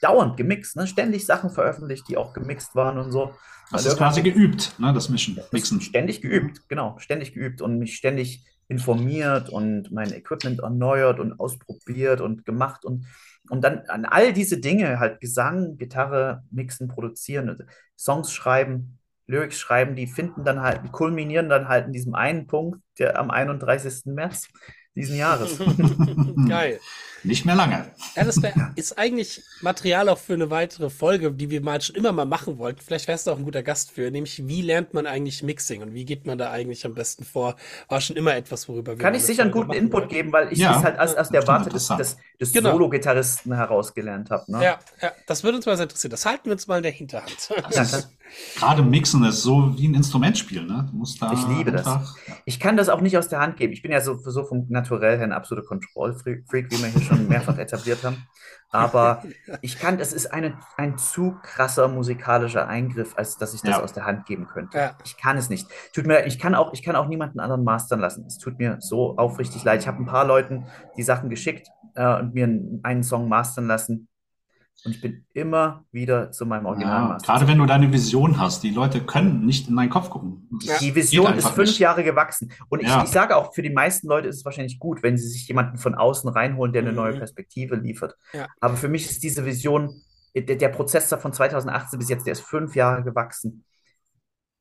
dauernd gemixt, ne? Ständig Sachen veröffentlicht, die auch gemixt waren und so. Das Weil ist quasi geübt, ne, das Mischen, Mixen. Ständig geübt, genau, ständig geübt und mich ständig informiert und mein Equipment erneuert und ausprobiert und gemacht und, und dann an all diese Dinge, halt Gesang, Gitarre, Mixen, Produzieren, Songs schreiben, Lyrics schreiben, die finden dann halt, kulminieren dann halt in diesem einen Punkt, der am 31. März diesen Jahres. Geil. Nicht mehr lange. Ja, das wär, ist eigentlich Material auch für eine weitere Folge, die wir mal schon immer mal machen wollten. Vielleicht wärst du auch ein guter Gast für, nämlich wie lernt man eigentlich Mixing und wie geht man da eigentlich am besten vor? War schon immer etwas, worüber wir Kann ich sicher einen guten Input wollten. geben, weil ich Ja, es halt aus, aus der Warte des, des, des Genau. Solo-Gitarristen herausgelernt habe. Ne? Ja, ja, das würde uns mal sehr interessieren. Das halten wir uns mal in der Hinterhand. Ja, das, Gerade Mixen ist so wie ein Instrumentspiel, ne? Du musst da Ich liebe das. einfach- Ich kann das auch nicht aus der Hand geben. Ich bin ja so, so vom Naturell her ein absoluter Control-Freak, wie wir hier schon mehrfach etabliert haben. Aber ich kann, es ist eine, ein zu krasser musikalischer Eingriff, als dass ich das Ja. aus der Hand geben könnte. Ja. Ich kann es nicht. Tut mir, ich kann auch, ich kann auch niemanden anderen mastern lassen. Es tut mir so aufrichtig leid. Ich habe ein paar Leuten die Sachen geschickt äh, und mir einen Song mastern lassen. Und ich bin immer wieder zu meinem Original Ja, gerade wenn du deine Vision hast, die Leute können nicht in deinen Kopf gucken. Das Ja. Die Vision ist fünf nicht. Jahre gewachsen. Und ich, Ja. ich sage auch, für die meisten Leute ist es wahrscheinlich gut, wenn sie sich jemanden von außen reinholen, der eine Mhm. neue Perspektive liefert. Ja. Aber für mich ist diese Vision, der, der Prozess da von 2018 bis jetzt, der ist fünf Jahre gewachsen.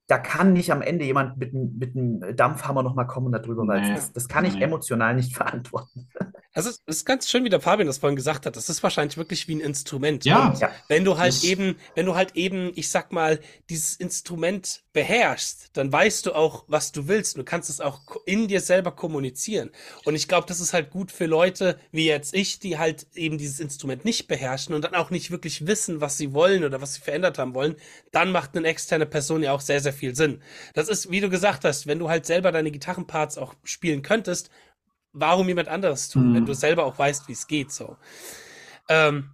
Da kann nicht am Ende jemand mit, einem- mit einem Dampfhammer nochmal kommen und da drüber Nee. Das, das kann ich Nee. emotional nicht verantworten. Das ist, das ist ganz schön, wie der Fabian das vorhin gesagt hat. Das ist wahrscheinlich wirklich wie ein Instrument. Ja. Und Ja. wenn du halt Das- eben, wenn du halt eben, ich sag mal, dieses Instrument beherrschst, dann weißt du auch, was du willst. Du kannst es auch in dir selber kommunizieren. Und ich glaube, das ist halt gut für Leute wie jetzt ich, die halt eben dieses Instrument nicht beherrschen und dann auch nicht wirklich wissen, was sie wollen oder was sie verändert haben wollen. Dann macht eine externe Person ja auch sehr, sehr viel Sinn. Das ist, wie du gesagt hast, wenn du halt selber deine Gitarrenparts auch spielen könntest, warum jemand anderes tun, Mhm. wenn du selber auch weißt, wie es geht, so. Ähm,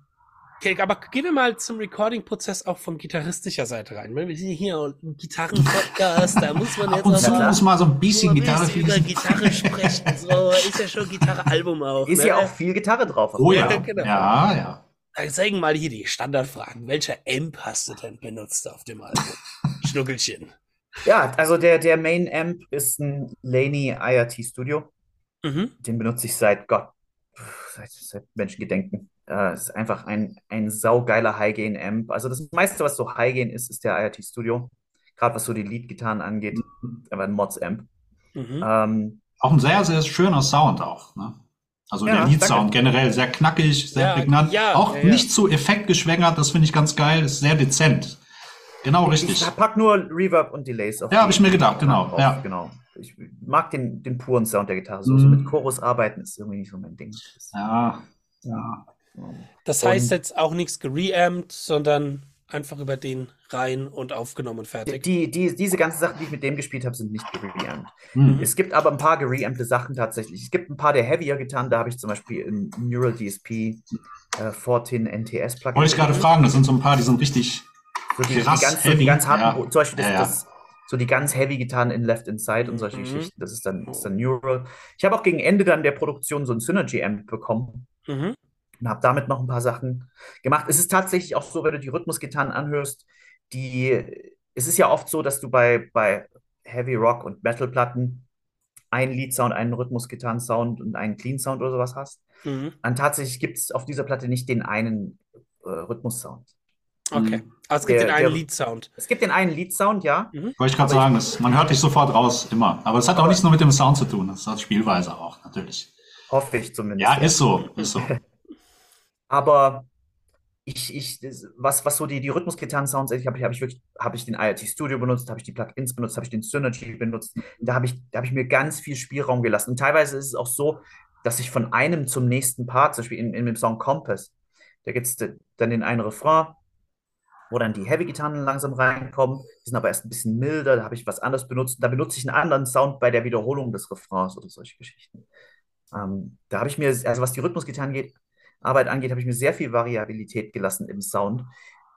okay, aber gehen wir mal zum Recording-Prozess auch von gitarristischer Seite rein. weil Wir sind hier ein Gitarren-Podcast, da muss man Ab jetzt und auch zu klar. muss mal so ein bisschen mal Gitarre über. Gitarre sprechen, so, ist ja schon Gitarre-Album auch. Ist ne? ja auch viel Gitarre drauf. Oh ja, Ja, genau. ja, ja. Dann zeigen mal hier die Standardfragen. Welcher Amp hast du denn benutzt auf dem Album? Schnuckelchen. Ja, also der, der Main Amp ist ein Laney IRT Studio. Mhm. Den benutze ich seit Gott, seit, seit Menschengedenken. Äh, es ist einfach ein, ein saugeiler High-Gain-Amp. Also das meiste, was so High-Gain ist, ist der IRT Studio. Gerade was so die Lead-Gitarren angeht, aber ein Mods-Amp. Mhm. Ähm, Auch ein sehr, sehr schöner Sound auch. Ne? Also Ja, der Lead-Sound generell sehr knackig, sehr Ja, prägnant. ja, auch ja, ja. nicht zu effektgeschwängert, das finde ich ganz geil, ist sehr dezent. Genau, Ich richtig. pack nur Reverb und Delays auf Ja, habe ich mir gedacht, genau. drauf, Ja. genau. Ich mag den, den puren Sound der Gitarre. So, so Mhm. mit Chorus arbeiten ist irgendwie nicht so mein Ding. Das, Ja, ja. Das heißt Und- jetzt auch nichts gereamt, sondern einfach über den rein und aufgenommen und fertig. Die, die, diese ganzen Sachen, die ich mit dem gespielt habe, sind nicht gereamt. Hm. Es gibt aber ein paar gereampte Sachen tatsächlich. Es gibt ein paar der heavier getan. Da habe ich zum Beispiel ein Neural DSP äh, 14 NTS Plugin. Wollte ich gerade fragen, das sind so ein paar, die sind richtig. So die, die ganz, so heavy, die ganz harten, ja. zum Beispiel das, Ja, ja. das, so die ganz heavy getan in Left Inside und solche Mhm. Geschichten. Das ist dann, ist dann Neural. Ich habe auch gegen Ende dann der Produktion so ein Synergy Amp bekommen Mhm. und habe damit noch ein paar Sachen gemacht. Es ist tatsächlich auch so, wenn du die Rhythmusgitarren anhörst, die, es ist ja oft so, dass du bei, bei Heavy Rock und Metal-Platten einen Lead-Sound, einen Rhythmusgitarren-Sound und einen Clean-Sound oder sowas hast. Mhm. Und tatsächlich gibt es auf dieser Platte nicht den einen äh, Rhythmus-Sound. Okay. Mhm. Also es gibt Der- den einen Lead-Sound. Es gibt den einen Lead-Sound, ja. Wollte ich gerade sagen, das, man hört dich sofort raus, immer. Aber es hat auch nichts nur mit dem Sound zu tun, das hat Spielweise auch, natürlich. Hoffe ich zumindest. Ja, ist so, ist so. Aber ich, ich, was, was so die, die Rhythmusgitarren-Sounds, ich habe hab ich wirklich, habe ich den IoT Studio benutzt, habe ich die Plugins benutzt, habe ich den Synergy benutzt. Da habe ich, da habe ich mir ganz viel Spielraum gelassen. Und teilweise ist es auch so, dass ich von einem zum nächsten Part, zum Beispiel in, in dem Song Compass, da gibt es dann den einen Refrain, wo dann die Heavy-Gitarren langsam reinkommen, die sind aber erst ein bisschen milder, da habe ich was anderes benutzt. Da benutze ich einen anderen Sound bei der Wiederholung des Refrains oder solche Geschichten. Ähm, da habe ich mir, also was die Rhythmusgitarren geht, Arbeit angeht, habe ich mir sehr viel Variabilität gelassen im Sound,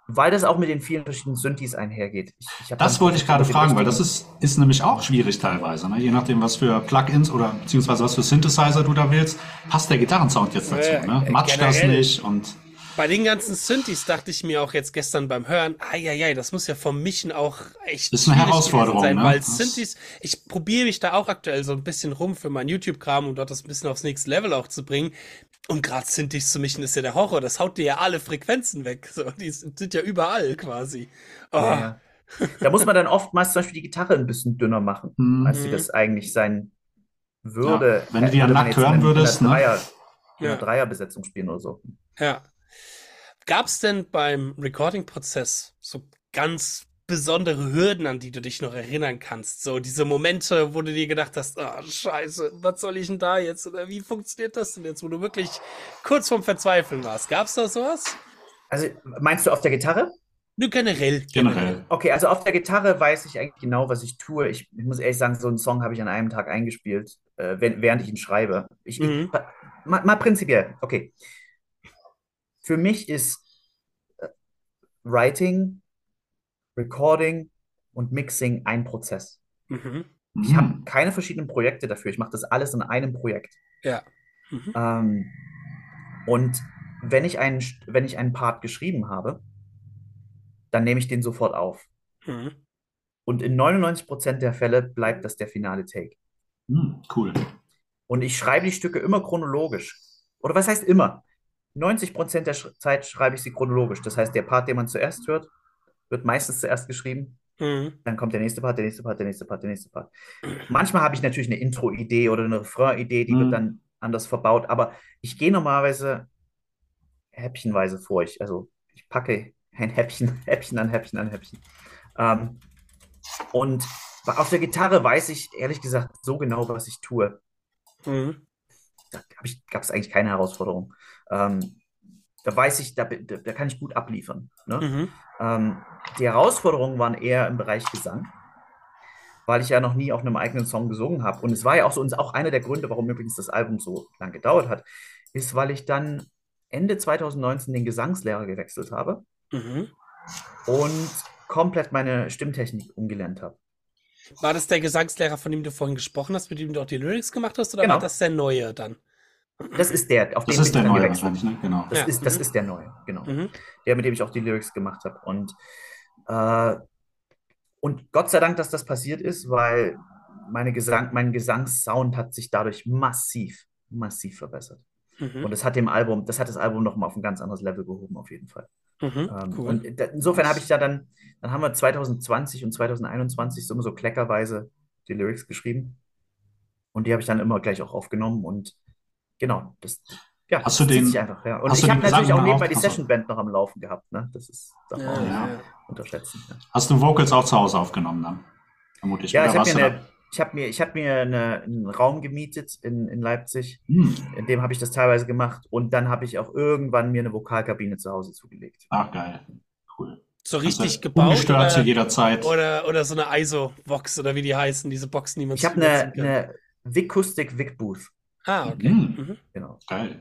weil das auch mit den vielen verschiedenen Synthes einhergeht. Ich, ich Das wollte ich gerade fragen, weil das ist, ist nämlich auch schwierig teilweise. Ne? Je nachdem, was für Plugins oder beziehungsweise was für Synthesizer du da willst, passt der Gitarrensound jetzt dazu. Ne? Matscht das nicht und Bei den ganzen Synthes dachte ich mir auch jetzt gestern beim Hören, ai, das muss ja vom Mischen auch echt Das ist eine Herausforderung, sein, ne? weil Das- Synthes, ich probiere mich da auch aktuell so ein bisschen rum für meinen YouTube-Kram, um dort das ein bisschen aufs nächste Level auch zu bringen. Und gerade Synthes zu mischen ist ja der Horror, das haut dir ja alle Frequenzen weg. So, die sind ja überall quasi. Oh, Ja, ja. Da muss man dann oftmals zum Beispiel die Gitarre ein bisschen dünner machen, Hm. als sie Mhm. das eigentlich sein würde. Ja, wenn du die ja man nackt hören würdest, ne? Dreier, Ja. einer Dreierbesetzung spielen oder so. Ja. Gab es denn beim Recording-Prozess so ganz besondere Hürden, an die du dich noch erinnern kannst? So diese Momente, wo du dir gedacht hast, ah, scheiße, was soll ich denn da jetzt? Oder wie funktioniert das denn jetzt, wo du wirklich kurz vorm Verzweifeln warst? Gab es da sowas? Also meinst du auf der Gitarre? Nur generell. generell. Okay, also auf der Gitarre weiß ich eigentlich genau, was ich tue. Ich, ich muss ehrlich sagen, so einen Song habe ich an einem Tag eingespielt, äh, während ich ihn schreibe. Ich, Mhm. ich, mal, mal prinzipiell, okay. Für mich ist äh, Writing, Recording und Mixing ein Prozess. Mhm. Ich habe keine verschiedenen Projekte dafür. Ich mache das alles in einem Projekt. Ja. Mhm. Ähm, und wenn ich einen, wenn ich einen Part geschrieben habe, dann nehme ich den sofort auf. Mhm. Und in 99% der Fälle bleibt das der finale Take. Hm, cool. Und ich schreibe die Stücke immer chronologisch. Oder was heißt immer? 90% der Sch Zeit schreibe ich sie chronologisch. Das heißt, der Part, den man zuerst hört, wird meistens zuerst geschrieben. Mhm. Dann kommt der nächste Part, der nächste Part, der nächste Part, der nächste Part. Manchmal habe ich natürlich eine Intro-Idee oder eine Refrain-Idee, die Mhm. wird dann anders verbaut. Aber ich gehe normalerweise häppchenweise vor. Ich, also ich packe ein Häppchen, Häppchen an Häppchen an Häppchen. Ähm, und auf der Gitarre weiß ich ehrlich gesagt so genau, was ich tue. Mhm. Da gab es eigentlich keine Herausforderung. Ähm, da weiß ich, da, da, kann ich gut abliefern. Ne? Mhm. Ähm, die Herausforderungen waren eher im Bereich Gesang, weil ich ja noch nie auf einem eigenen Song gesungen habe. Und es war ja auch so, und auch einer der Gründe, warum übrigens das Album so lang gedauert hat, ist, weil ich dann Ende 2019 den Gesangslehrer gewechselt habe Mhm. und komplett meine Stimmtechnik umgelernt habe. War das der Gesangslehrer, von dem du vorhin gesprochen hast, mit dem du auch die Lyrics gemacht hast, oder Genau. war das der neue dann? Das ist der, auf Das den ist der ich dann neue gewechselt. wahrscheinlich, ne? Genau. Das, Ja. ist, das Mhm. ist der neue, genau. Mhm. der, mit dem ich auch die Lyrics gemacht habe. Und, äh, und Gott sei Dank, dass das passiert ist, weil meine Gesang, mein Gesangssound hat sich dadurch massiv, massiv verbessert. Mhm. Und das hat dem Album, das hat das Album nochmal auf ein ganz anderes Level gehoben, auf jeden Fall. Mhm. Ähm, Cool. Und da, insofern habe ich da dann, dann haben wir 2020 und 2021 so immer so kleckerweise die Lyrics geschrieben. Und die habe ich dann immer gleich auch aufgenommen und genau, das, ja, Hast du den- sich einfach, ja. Und ich habe natürlich auch nebenbei die. Sessionband noch am Laufen gehabt, ne? Das ist doch Ja, auch, ja. unterschätzen. Ja. Hast du Vocals auch zu Hause aufgenommen dann? Vermutlich. Ja, ich habe mir, eine, ich hab mir, ich hab mir eine, einen Raum gemietet in, in Leipzig. Hm. In dem habe ich das teilweise gemacht. Und dann habe ich auch irgendwann mir eine Vokalkabine zu Hause zugelegt. Ach, geil. Cool. So Also richtig gebaut Ungestört zu oder, jeder Zeit. oder, oder so eine ISO-Box oder wie die heißen, diese Boxen, die man Ich habe eine, eine Vic-Kustik Vic-Booth. Ah, okay. Mhm. Mhm. Genau. Geil.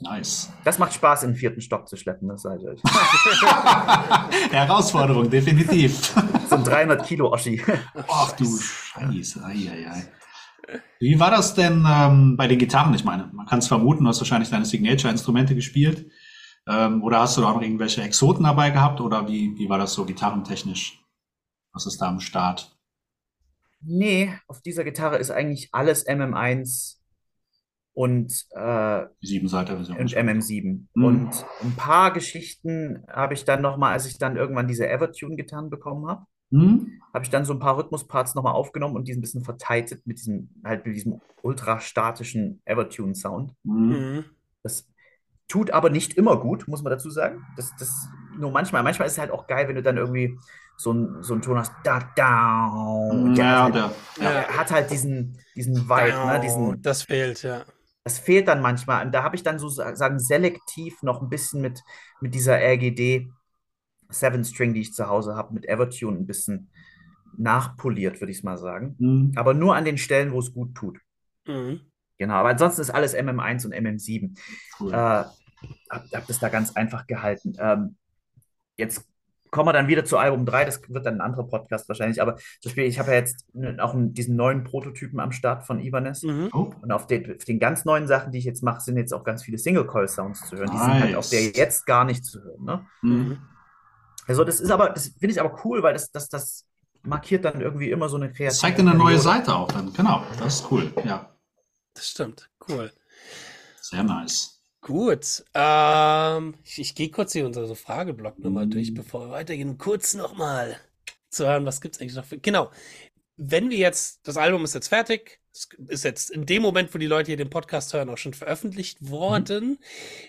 Nice. Das macht Spaß, in den vierten Stock zu schleppen, das sage ich euch. Herausforderung, definitiv. So ein 300 Kilo Oschi. Ach du Scheiße. Ei, ei, ei. Wie war das denn ähm, bei den Gitarren? Ich meine, man kann es vermuten, du hast wahrscheinlich deine Signature-Instrumente gespielt. Ähm, oder hast du da auch noch irgendwelche Exoten dabei gehabt? Oder wie, wie war das so gitarrentechnisch? Was ist da am Start? Nee, auf dieser Gitarre ist eigentlich alles MM1 und, äh, und MM7. Mhm. Und ein paar Geschichten habe ich dann nochmal, als ich dann irgendwann diese Evertune-Gitarren bekommen habe, Hm? habe ich dann so ein paar Rhythmusparts nochmal aufgenommen und die ein bisschen vertitet mit diesem, halt mit diesem ultrastatischen Evertune-Sound. Hm. Mhm. Das tut aber nicht immer gut, muss man dazu sagen. Das, das nur manchmal. Manchmal ist es halt auch geil, wenn du dann irgendwie so, ein, so einen Ton hast. Da, da. Und der Ja, hat, der, halt, Ja. er hat halt diesen, diesen Vibe, ne? diesen, das fehlt, ja. das fehlt dann manchmal. Und da habe ich dann so sa- sagen selektiv noch ein bisschen mit, mit dieser RGD 7 String, die ich zu Hause habe, mit Evertune ein bisschen nachpoliert, würde ich es mal sagen. hm. Aber nur an den Stellen, wo es gut tut. Mhm. Genau, aber ansonsten ist alles MM1 und MM7. Cool. Äh, hab, hab das da ganz einfach gehalten. Ähm, jetzt kommen wir dann wieder zu Album 3, das wird dann ein anderer Podcast wahrscheinlich, aber zum Beispiel, ich habe ja jetzt auch diesen neuen Prototypen am Start von Ibanez. Mhm. Oh, Und auf den, auf den ganz neuen Sachen, die ich jetzt mache, sind jetzt auch ganz viele Single-Coil-Sounds zu hören. Die sind halt Nice. auf der jetzt gar nicht zu hören. Ne? hm. Also das ist aber, das finde ich aber cool, weil das, das, das markiert dann irgendwie immer so eine Das kreative zeigt eine neue. Seite auch dann. Genau, das ist cool. Ja, Das stimmt. Cool. sehr nice. Gut. Ähm, ich ich gehe kurz hier unsere Frageblock nochmal Mhm. durch, bevor wir weitergehen. Kurz nochmal zu hören, was gibt's eigentlich noch für. Genau. Wenn wir jetzt, das Album ist jetzt fertig, es ist jetzt in dem Moment, wo die Leute hier den Podcast hören, auch schon veröffentlicht worden.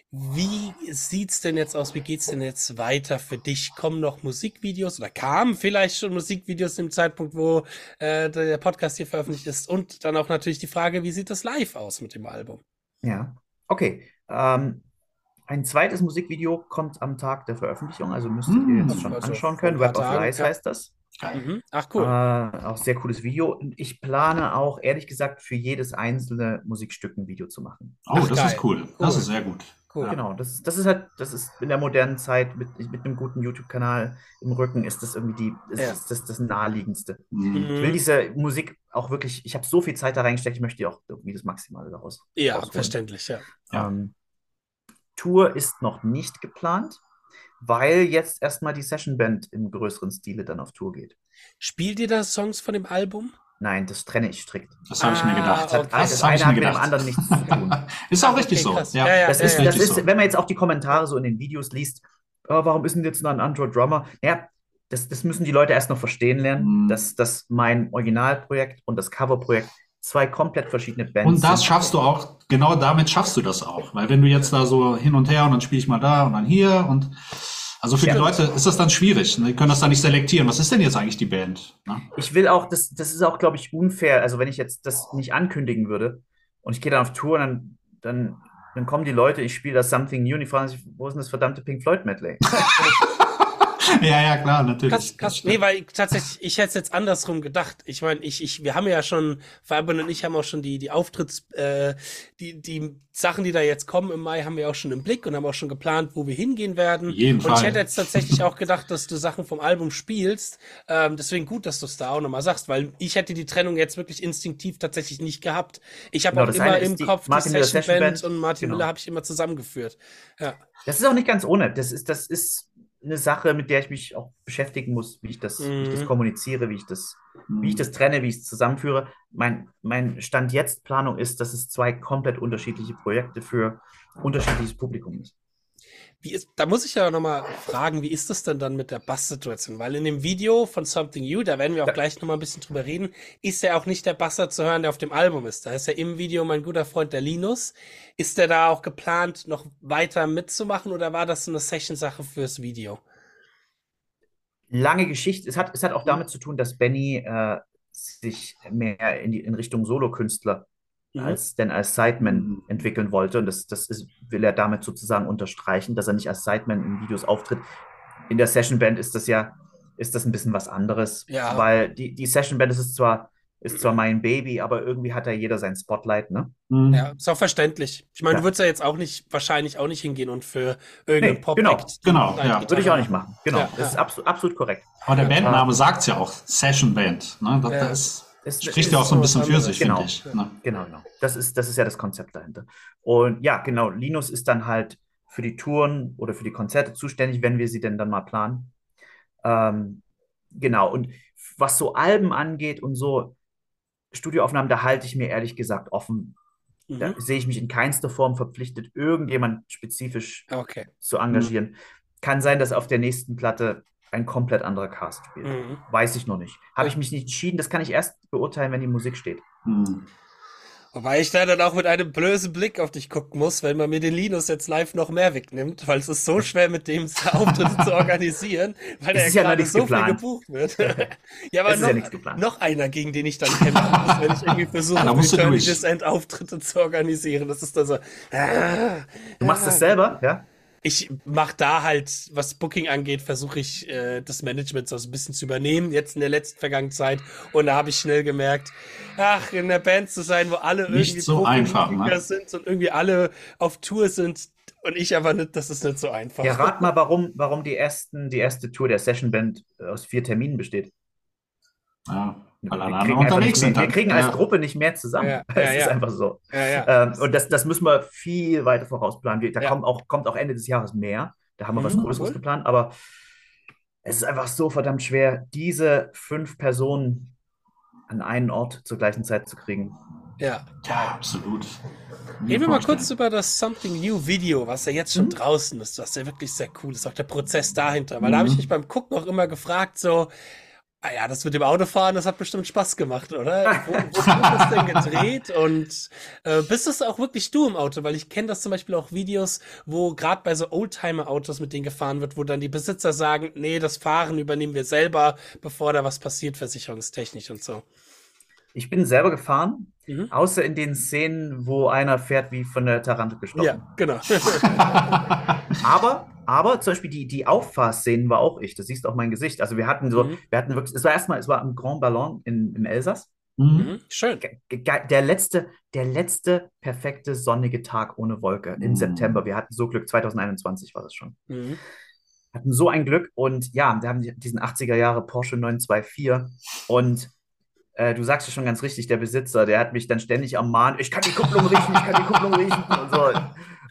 Wie sieht's denn jetzt aus? Wie geht's denn jetzt weiter für dich? Kommen noch Musikvideos oder kamen vielleicht schon Musikvideos im Zeitpunkt, wo äh, der Podcast hier veröffentlicht ist? Und dann auch natürlich die Frage, wie sieht das live aus mit dem Album? Ja, okay. Ähm, ein zweites Musikvideo kommt am Tag der Veröffentlichung, also müsstet ihr Hm. jetzt schon Also anschauen können. Web of Lies ja. heißt das. Mhm. Ach cool. Äh, auch sehr cooles Video. Und ich plane auch, ehrlich gesagt, für jedes einzelne Musikstück ein Video zu machen. Oh, Ach, das geil. ist cool. Das Cool. ist sehr gut. Cool. Genau, das, ist- das ist halt, das ist in der modernen Zeit mit, mit einem guten YouTube-Kanal im Rücken, ist das irgendwie die, ist Ja. das, das, das Naheliegendste. Mhm. Ich will Mhm. diese Musik auch wirklich, ich habe so viel Zeit da reingesteckt, ich möchte auch irgendwie das Maximale daraus. Ja, rausholen. verständlich, ja. Ja. Ähm, Tour ist noch nicht geplant, weil jetzt erstmal die Session-Band im größeren Stile dann auf Tour geht. Spielt ihr da Songs von dem Album? Nein, das trenne ich strikt. Das habe ich mir Ah, gedacht. Das, hat, okay. das, Das eine hat mit dem anderen nichts zu tun. Ist auch Ah, richtig okay, so. krass. Ja. Ja, ja. Das ist, ist das richtig ist, so. wenn man jetzt auch die Kommentare so in den Videos liest, oh, warum ist denn jetzt noch ein anderer Drummer? Ja, das, das müssen die Leute erst noch verstehen lernen, Mhm. dass, dass mein Originalprojekt und das Coverprojekt zwei komplett verschiedene Bands Und das sind. schaffst du auch, genau damit schaffst du das auch. Weil wenn du jetzt da so hin und her und dann spiele ich mal da und dann hier und also für die Ja. Leute ist das dann schwierig. Ne? Die können das dann nicht selektieren. Was ist denn jetzt eigentlich die Band? Ne? Ich will auch, das, das ist auch, glaube ich, unfair. Also, wenn ich jetzt das nicht ankündigen würde und ich gehe dann auf Tour, und dann, dann, dann kommen die Leute, ich spiele das Something New und die fragen sich, wo ist denn das verdammte Pink Floyd Medley? ja, ja, klar, natürlich. Krass, krass. Nee, weil ich, tatsächlich, ich hätte es jetzt andersrum gedacht. Ich meine, ich, ich, wir haben ja schon, Fabian und ich haben auch schon die, die Auftritts, äh, die, die Sachen, die da jetzt kommen im Mai, haben wir auch schon im Blick und haben auch schon geplant, wo wir hingehen werden. Jeden und Fall. ich hätte jetzt tatsächlich auch gedacht, dass du Sachen vom Album spielst. Ähm, deswegen gut, dass du es da auch nochmal sagst, weil ich hätte die Trennung jetzt wirklich instinktiv tatsächlich nicht gehabt. Ich habe Genau, auch immer im Kopf Martin die Session Band Band. und Martin Genau. Miller habe ich immer zusammengeführt. Ja. Das ist auch nicht ganz ohne. Das ist, das ist eine Sache, mit der ich mich auch beschäftigen muss, wie ich das, wie ich das Mhm. kommuniziere, wie ich das, Mhm. wie ich das trenne, wie ich es zusammenführe. Mein, mein Stand jetzt Planung ist, dass es zwei komplett unterschiedliche Projekte für unterschiedliches Publikum ist. Wie ist, da muss ich ja nochmal fragen, wie ist das denn dann mit der Basssituation? Weil in dem Video von Something You, da werden wir auch Ja. gleich nochmal ein bisschen drüber reden, ist ja auch nicht der Basser zu hören, der auf dem Album ist. Da ist ja im Video mein guter Freund der Linus. Ist der da auch geplant, noch weiter mitzumachen oder war das so eine Session-Sache fürs Video? lange Geschichte. Es hat, es hat auch damit zu tun, dass Benny äh, sich mehr in, die, in Richtung Solokünstler Mhm. als denn als Sideman Mhm. entwickeln wollte. Und das, das ist, will er damit sozusagen unterstreichen, dass er nicht als Sideman in Videos auftritt. In der Sessionband ist das ja, ist das ein bisschen was anderes. Ja. Weil die, die Sessionband das ist zwar, ist zwar mein Baby, aber irgendwie hat da jeder sein Spotlight, ne? Mhm. Ja, ist auch verständlich. Ich meine, Ja. du würdest ja jetzt auch nicht, wahrscheinlich auch nicht hingehen und für irgendeinen Nee, Pop-Act. genau, die- ja. Würde ich auch nicht machen. Genau. Ja, das ist absolut, absolut korrekt. Aber der Bandname sagt ja auch Session Band. Ne? Das, Ja. Das Es spricht ja auch so ein bisschen für sich, Genau. finde ich. Ne? Genau, genau. Das ist, das ist ja das Konzept dahinter. Und ja, genau, Linus ist dann halt für die Touren oder für die Konzerte zuständig, wenn wir sie denn dann mal planen. Ähm, genau, und was so Alben angeht und so Studioaufnahmen, da halte ich mir ehrlich gesagt offen. Da Mhm. sehe ich mich in keinster Form verpflichtet, irgendjemand spezifisch Okay. zu engagieren. Kann sein, dass auf der nächsten Platte ein komplett anderer Cast spielt. Mhm. Weiß ich noch nicht. Habe ich mich nicht entschieden. Das kann ich erst beurteilen, wenn die Musik steht. Mhm. Wobei ich da dann auch mit einem blösen Blick auf dich gucken muss, wenn man mir den Linus jetzt live noch mehr wegnimmt, weil es ist so schwer, mit dem Auftritte zu organisieren, weil Es er ist ja noch gerade so viel geplant. gebucht wird. ja, aber Es ist ja noch, nichts geplant. noch einer, gegen den ich dann kämpfen muss, wenn ich irgendwie versuche, Ja, du Return. Descent Auftritte zu organisieren. Das ist dann so. ah, Du machst ah. das selber, ja? Ich mache da halt, was Booking angeht, versuche ich äh, das Management so ein bisschen zu übernehmen, jetzt in der letzten vergangenen Zeit. Und da habe ich schnell gemerkt, ach, in der Band zu sein, wo alle Nicht irgendwie so einfach, ne? Sind und irgendwie alle auf Tour sind und ich aber nicht, das ist nicht so einfach. Ja, rat mal, warum, warum die, ersten, die erste Tour der Sessionband aus vier Terminen besteht. Ja, weil Wir alle kriegen anderen unterwegs sind. wir kriegen als ja. Gruppe nicht mehr zusammen. Ja, Es ja, ist ja. einfach so. Ja, ja. Ähm, und das, das müssen wir viel weiter vorausplanen. Da Ja. kommt, auch, kommt auch Ende des Jahres mehr. Da haben wir was Mhm, Größeres cool. geplant. Aber es ist einfach so verdammt schwer, diese fünf Personen an einen Ort zur gleichen Zeit zu kriegen. ja. Ja, absolut. Reden wir mal kurz über das Something New Video, was ja jetzt schon Mhm. draußen ist, was ja wirklich sehr cool ist, auch der Prozess dahinter. Weil da habe ich Mhm. mich beim Gucken auch immer gefragt, so, ah ja, das mit dem Autofahren, das hat bestimmt Spaß gemacht, oder? Wo, wo wird das denn gedreht? Und äh, bist es auch wirklich du im Auto? Weil ich kenne das zum Beispiel auch Videos, wo gerade bei so Oldtimer-Autos mit denen gefahren wird, wo dann die Besitzer sagen, nee, das Fahren übernehmen wir selber, bevor da was passiert, versicherungstechnisch und so. Ich bin selber gefahren, Mhm. außer in den Szenen, wo einer fährt wie von der Tarantel gestochen. Ja, genau. Aber, aber zum Beispiel die, die Auffahrszenen war auch ich. Das siehst du auch mein Gesicht. Also wir hatten so, Mhm. wir hatten wirklich, es war erstmal, es war im Grand Ballon in, im Elsass. Mhm. Mhm. Schön. Der letzte, der letzte perfekte sonnige Tag ohne Wolke im Mhm. September. Wir hatten so Glück, 2021 war das schon. Mhm. Hatten so ein Glück und ja, wir haben die- diesen 80er Jahre Porsche 924 und äh, du sagst es schon ganz richtig, der Besitzer, der hat mich dann ständig ermahnt, ich kann die Kupplung riechen, ich kann die Kupplung riechen und so.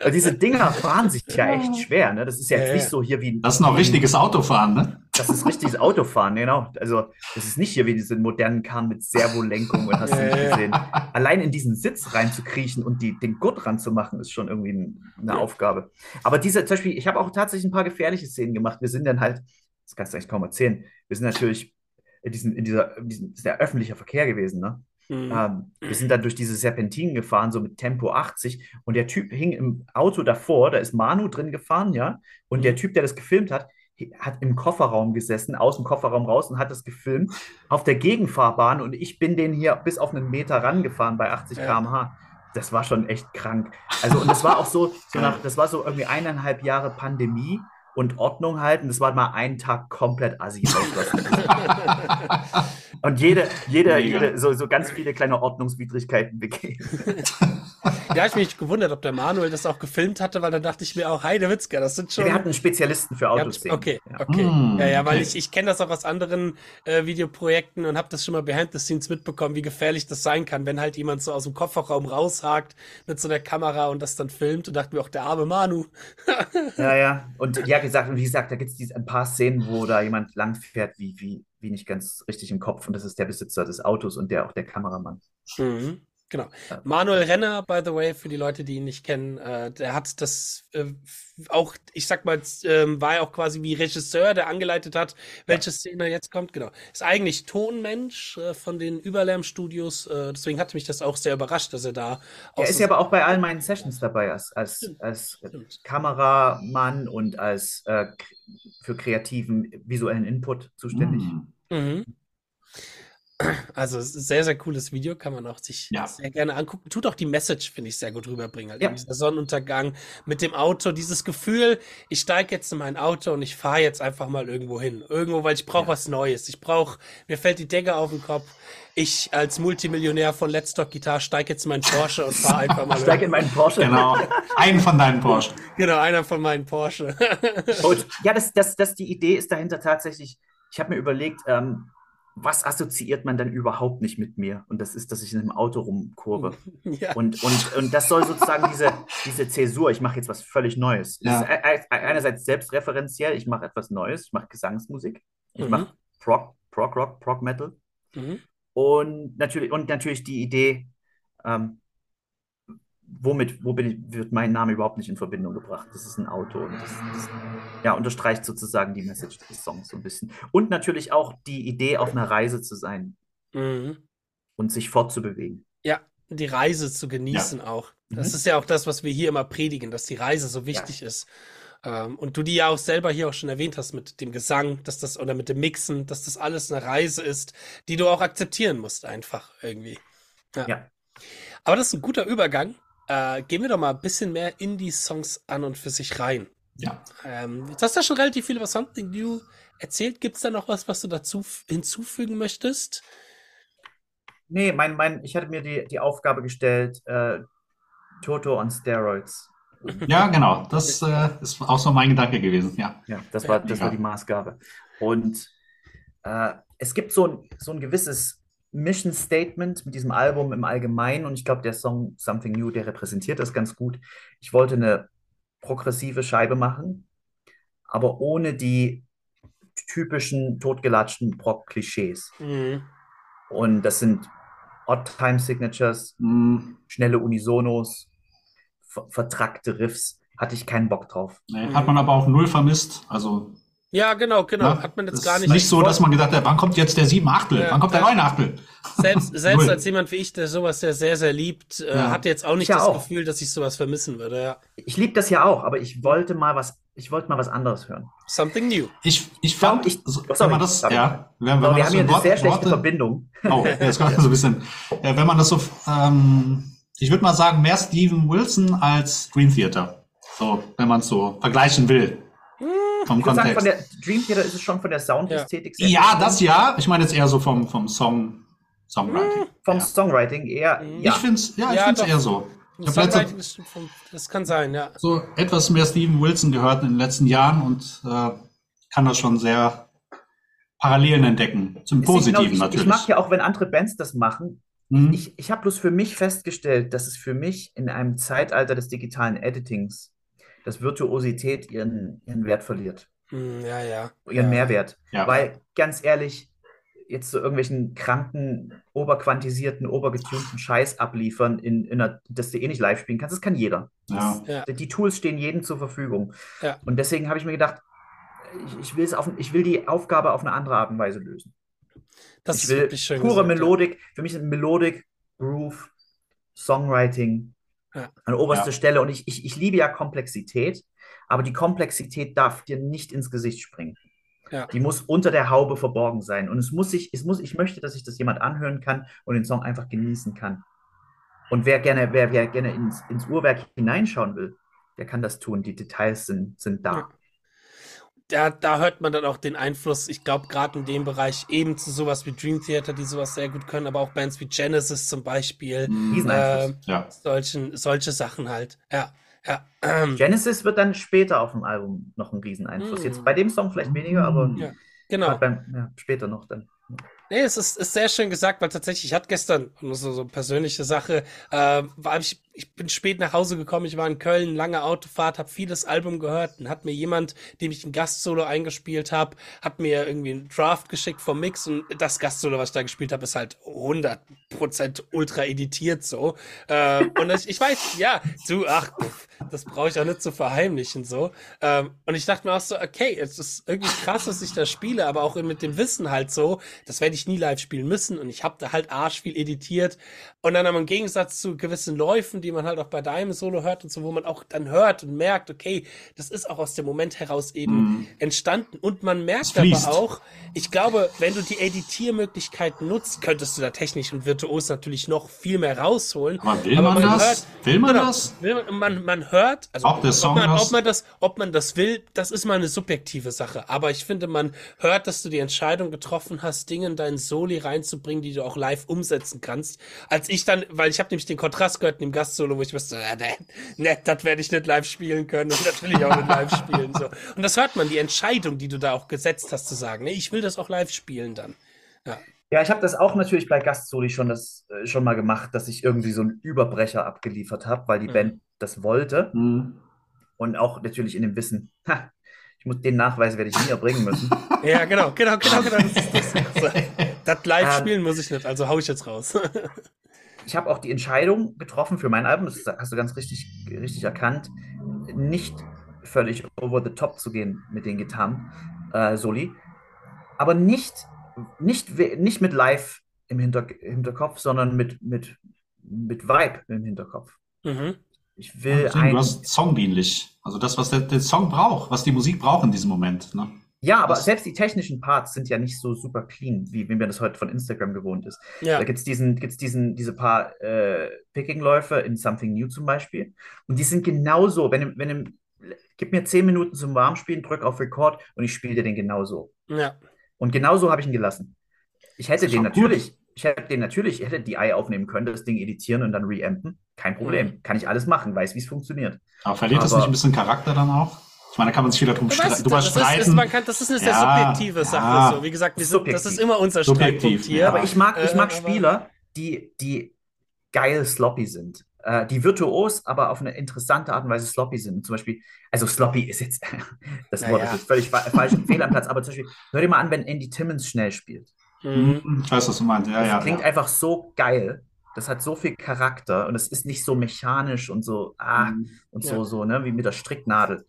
Und diese Dinger fahren sich ja echt schwer, ne? Das ist ja Ja, jetzt ja. nicht so hier wie Das ist noch richtiges Autofahren, ne? das ist richtiges Autofahren, genau. Also, das ist nicht hier wie diese modernen Karren mit Servolenkung und hast du nicht gesehen. Allein in diesen Sitz reinzukriechen und die, den Gurt ranzumachen, ist schon irgendwie ein, eine Ja. Aufgabe. Aber diese, zum Beispiel, ich habe auch tatsächlich ein paar gefährliche Szenen gemacht. Wir sind dann halt, das kannst du eigentlich kaum erzählen, wir sind natürlich in, diesen, in dieser, in diesem, ist ja öffentlicher Verkehr gewesen, ne? Mhm. Ähm, wir sind dann durch diese Serpentinen gefahren, so mit Tempo 80. Und der Typ hing im Auto davor, da ist Manu drin gefahren, ja. Und der Mhm. Typ, der das gefilmt hat, hat im Kofferraum gesessen, aus dem Kofferraum raus und hat das gefilmt auf der Gegenfahrbahn. Und ich bin den hier bis auf einen Meter rangefahren bei 80 Ja. km/h. Das war schon echt krank. Also, und das war auch so, so nach, das war so irgendwie eineinhalb Jahre Pandemie und Ordnung halten. Das war mal ein Tag komplett assi. Und jede, jede, jede, so, so ganz viele kleine Ordnungswidrigkeiten begehen. Ja, ich mich gewundert, ob der Manuel das auch gefilmt hatte, weil dann dachte ich mir auch, Heidewitzka, das sind schon. Wir hatten einen Spezialisten für habt- Autoszenen. Okay, Ja. okay. Mm, ja, ja, weil ich, ich kenne das auch aus anderen äh, Videoprojekten und habe das schon mal behind the scenes mitbekommen, wie gefährlich das sein kann, wenn halt jemand so aus dem Kofferraum raushakt mit so einer Kamera und das dann filmt und dachte mir auch, der arme Manu. Ja, ja. Und ja, gesagt, und wie gesagt, da gibt es ein paar Szenen, wo da jemand langfährt, wie, wie, wie nicht ganz richtig im Kopf. Und das ist der Besitzer des Autos und der auch der Kameramann. Mhm. Genau. Manuel Renner, by the way, für die Leute, die ihn nicht kennen, äh, der hat das äh, auch, ich sag mal, ähm, war ja auch quasi wie Regisseur, der angeleitet hat, welche Szene jetzt kommt. Genau. Ist eigentlich Tonmensch äh, von den Überlärmstudios. Äh, deswegen hat mich das auch sehr überrascht, dass er da. Er ist ja aber auch bei all meinen Sessions dabei, als, als, als. Kameramann und als äh, für kreativen visuellen Input zuständig. Mm. Mhm. Also sehr, sehr cooles Video, kann man auch sich Ja. sehr gerne angucken. Tut auch die Message, finde ich, sehr gut rüberbringen. Halt Ja. dieser Sonnenuntergang mit dem Auto, dieses Gefühl, ich steige jetzt in mein Auto und ich fahre jetzt einfach mal irgendwo hin. Irgendwo, weil ich brauche Ja. was Neues. Ich brauche, mir fällt die Decke auf den Kopf. Ich als Multimillionär von Let's Talk Guitar steige jetzt in meinen Porsche und fahre einfach mal Ich steige in meinen Porsche. Genau. Einen von deinen Porsche. Genau, einer von meinen Porsche. Und ja, das, das, das, die Idee ist dahinter tatsächlich, ich habe mir überlegt, ähm, was assoziiert man dann überhaupt nicht mit mir? Und das ist, dass ich in einem Auto rumkurve. ja. Und, und, und das soll sozusagen diese, diese Zäsur, ich mache jetzt was völlig Neues. Ja. Das ist e- e- einerseits selbstreferenziell, ich mache etwas Neues, ich mache Gesangsmusik, ich Mhm. mache Prog, Prog Rock, Prog Metal. Mhm. Und natürlich, und natürlich die Idee, ähm, womit, wo bin ich, wird mein Name überhaupt nicht in Verbindung gebracht. Das ist ein Auto und das, das ja, unterstreicht sozusagen die Message des Songs so ein bisschen. Und natürlich auch die Idee, auf einer Reise zu sein Mhm. und sich fortzubewegen. Ja, die Reise zu genießen auch. Das Mhm. ist ja auch das, was wir hier immer predigen, dass die Reise so wichtig ist. Ähm, und du die ja auch selber hier auch schon erwähnt hast mit dem Gesang, dass das oder mit dem Mixen, dass das alles eine Reise ist, die du auch akzeptieren musst, einfach irgendwie. Ja. Ja. Aber das ist ein guter Übergang. Äh, gehen wir doch mal ein bisschen mehr in die Songs an und für sich rein. Ja. Ähm, jetzt hast du ja schon relativ viel über Something New erzählt. Gibt es da noch was, was du dazu hinzufügen möchtest? Nee, mein, mein, ich hatte mir die, die Aufgabe gestellt, äh, Toto on Steroids. Ja, genau. Das äh, ist auch so mein Gedanke gewesen. Ja. Ja, das war, das war die Maßgabe. Und äh, es gibt so ein, so ein gewisses Mission Statement mit diesem Album im Allgemeinen und ich glaube, der Song Something New, der repräsentiert das ganz gut. Ich wollte eine progressive Scheibe machen, aber ohne die typischen totgelatschten Prog-Klischees. Mhm. Und das sind Odd-Time-Signatures, Hm, schnelle Unisonos, ver vertrackte Riffs. Hatte ich keinen Bock drauf. nee, hat man aber auch null vermisst. Also Ja, genau, genau. ne, Hat man jetzt es gar ist nicht. nicht so, dass man gedacht hat, wann kommt jetzt der sieben Achtel? Ja, wann kommt der neun Achtel? Selbst, selbst als jemand wie ich, der sowas ja sehr, sehr liebt, äh, Ja. hatte jetzt auch nicht Ich ja das auch. Gefühl, dass ich sowas vermissen würde. Ja. Ich liebe das ja auch, aber ich wollte mal was, ich wollte mal was anderes hören. Something new. Ich, ich fand, Ich- so, oh, wenn sorry, man das, sorry. ja, wenn, wenn Aber man wir das haben so hier in eine Wort- sehr schlechte Worte, Verbindung. Oh, jetzt kommt so ein bisschen. Ja, wenn man das so, ähm, ich würde mal sagen, mehr Steven Wilson als Dream Theater. So, wenn man es so vergleichen will. Vom Ich würde sagen, Kontext. von der Dream Theater ist es schon von der Soundästhetik sehr ja, gut. das ja. Ich meine jetzt eher so vom, vom Song, Songwriting. Vom ja. Songwriting eher, Mhm. ja. Ich finde es ja, ich Ja, eher so. Ich habe Songwriting, das, vom- das kann sein, ja. so etwas mehr Steven Wilson gehört in den letzten Jahren und äh, kann das schon sehr Parallelen entdecken. Zum Deswegen, Positiven genau, ich, natürlich. Ich mag ja auch, wenn andere Bands das machen. Mhm. Ich, ich habe bloß für mich festgestellt, dass es für mich in einem Zeitalter des digitalen Editings, dass Virtuosität ihren, ihren Wert verliert, Hm, ja, ja. ihren ja. Mehrwert. ja. Weil, ganz ehrlich, jetzt so irgendwelchen kranken, oberquantisierten, obergetunten Scheiß abliefern, in, in einer, dass du eh nicht live spielen kannst, das kann jeder. ja. Ja. Die Tools stehen jedem zur Verfügung. Ja. Und deswegen habe ich mir gedacht, ich, ich, will es auf, ich will die Aufgabe auf eine andere Art und Weise lösen. Das ich ist will wirklich schön pure gesagt, ja. Melodik, für mich sind Melodik, Groove, Songwriting Ja. an oberster Ja. Stelle. Und ich, ich, ich liebe ja Komplexität, aber die Komplexität darf dir nicht ins Gesicht springen. Ja. Die muss unter der Haube verborgen sein. Und es muss sich, es muss, ich möchte, dass sich das jemand anhören kann und den Song einfach genießen kann. Und wer gerne, wer, wer gerne ins, ins Uhrwerk hineinschauen will, der kann das tun. Die Details sind, sind da. Da, da hört man dann auch den Einfluss, ich glaube, gerade in dem Bereich eben zu sowas wie Dream Theater, die sowas sehr gut können, aber auch Bands wie Genesis zum Beispiel, Mhm. Ähm, ja. solchen, solche Sachen halt. Ja, ja. Ähm, Genesis wird dann später auf dem Album noch einen riesen Einfluss. Mm. Jetzt bei dem Song vielleicht weniger, aber. Ja. genau. beim, ja, später noch dann. Nee, es ist, ist sehr schön gesagt, weil tatsächlich, ich hatte gestern, nur so, so eine persönliche Sache, äh, war ich, ich bin spät nach Hause gekommen, ich war in Köln, lange Autofahrt, habe vieles Album gehört, und hat mir jemand, dem ich ein Gastsolo eingespielt habe, hat mir irgendwie einen Draft geschickt vom Mix und das Gastsolo, was ich da gespielt habe, ist halt 100 Prozent ultra editiert so. Ähm, und ich, ich weiß, ja, du, ach, das brauche ich auch nicht zu verheimlichen so. Ähm, und ich dachte mir auch so, okay, es ist irgendwie krass, dass ich das spiele, aber auch mit dem Wissen halt so, das werde nie live spielen müssen. Und ich habe da halt arsch viel editiert. Und dann aber im Gegensatz zu gewissen Läufen, die man halt auch bei deinem Solo hört und so, wo man auch dann hört und merkt, okay, das ist auch aus dem Moment heraus eben mm. entstanden. Und man merkt aber auch, ich glaube, wenn du die Editiermöglichkeiten nutzt, könntest du da technisch und virtuos natürlich noch viel mehr rausholen. Aber will aber man, man, das? Hört, will man genau, das? Will man, man, man hört, also ob, ob, man, ob, man, das, ob man das will, das ist mal eine subjektive Sache. Aber ich finde, man hört, dass du die Entscheidung getroffen hast, Dinge in deinen Soli reinzubringen, die du auch live umsetzen kannst. Als ich dann, weil ich habe nämlich den Kontrast gehört in dem Gastsolo, wo ich wusste, äh, ne, ne, das werde ich nicht live spielen können und natürlich auch nicht live spielen. So. Und das hört man, die Entscheidung, die du da auch gesetzt hast, zu sagen, ne, ich will das auch live spielen dann. Ja. Ja, ich habe das auch natürlich bei Gastsoli schon, das, äh, schon mal gemacht, dass ich irgendwie so einen Überbrecher abgeliefert habe, weil die mhm. Band das wollte. Mhm. Und auch natürlich in dem Wissen, ha, muss den Nachweis werde ich nie erbringen müssen. ja, genau, genau, genau, genau. Das, das. das live ähm, spielen muss ich nicht, also hau ich jetzt raus. ich habe auch die Entscheidung getroffen für mein Album, das hast du ganz richtig, richtig erkannt, nicht völlig over the top zu gehen mit den Gitarren, äh, Soli, aber nicht nicht, nicht mit Live im Hinter Hinterkopf, sondern mit, mit, mit Vibe im Hinterkopf. Mhm. Ich will ja, ein... Du hast songdienlich. Also das, was der, der, Song braucht, was die Musik braucht in diesem Moment. Ne? Ja, aber das... selbst die technischen Parts sind ja nicht so super clean, wie, wie man das heute von Instagram gewohnt ist. Ja. Da gibt es diesen, gibt's diesen, diese paar äh, Picking-Läufe in Something New zum Beispiel. Und die sind genauso. Wenn, wenn, gib mir zehn Minuten zum Warmspielen, drück auf Record und ich spiele dir den genauso. Ja. Und genauso habe ich ihn gelassen. Ich hätte den natürlich, gut. Ich hätte den natürlich, ich hätte die Ei aufnehmen können, das Ding editieren und dann reampen. Kein Problem. Mhm. Kann ich alles machen, weiß, wie es funktioniert. Aber verliert Aber, das nicht ein bisschen Charakter dann auch? Ich meine, da kann man sich wieder drum stre drüber das streiten. Ist, man kann, das ist eine sehr ja, subjektive Sache. Ja, so. Wie gesagt, sind, das ist immer unser Streitpunkt hier. Ja. Aber ich mag, ich mag äh, Spieler, die, die geil sloppy sind äh, die virtuos, aber auf eine interessante Art und Weise sloppy sind. Zum Beispiel, also sloppy ist jetzt, das Wort ja, ist jetzt völlig fa falsch, fehl am Platz, aber zum Beispiel, hör dir mal an, wenn Andy Timmons schnell spielt. Mhm. Ich weiß, was du meinst. Ja, das ja, klingt ja. einfach so geil. Das hat so viel Charakter und es ist nicht so mechanisch und so, ah, mhm. und so, so, ne, wie mit der Stricknadel.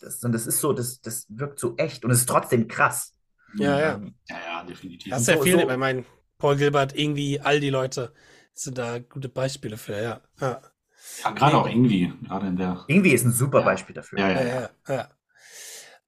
Das, und das ist so, das, das wirkt so echt und es ist trotzdem krass. Ja, ja. Ähm, ja, ja, definitiv. Das ist ja so, viel, so, ich meine, Paul Gilbert, irgendwie all die Leute sind da gute Beispiele für, ja. Ja, ja gerade auch irgendwie, gerade in der. Irgendwie ist ein super Beispiel dafür. Ja, ja, ja. ja.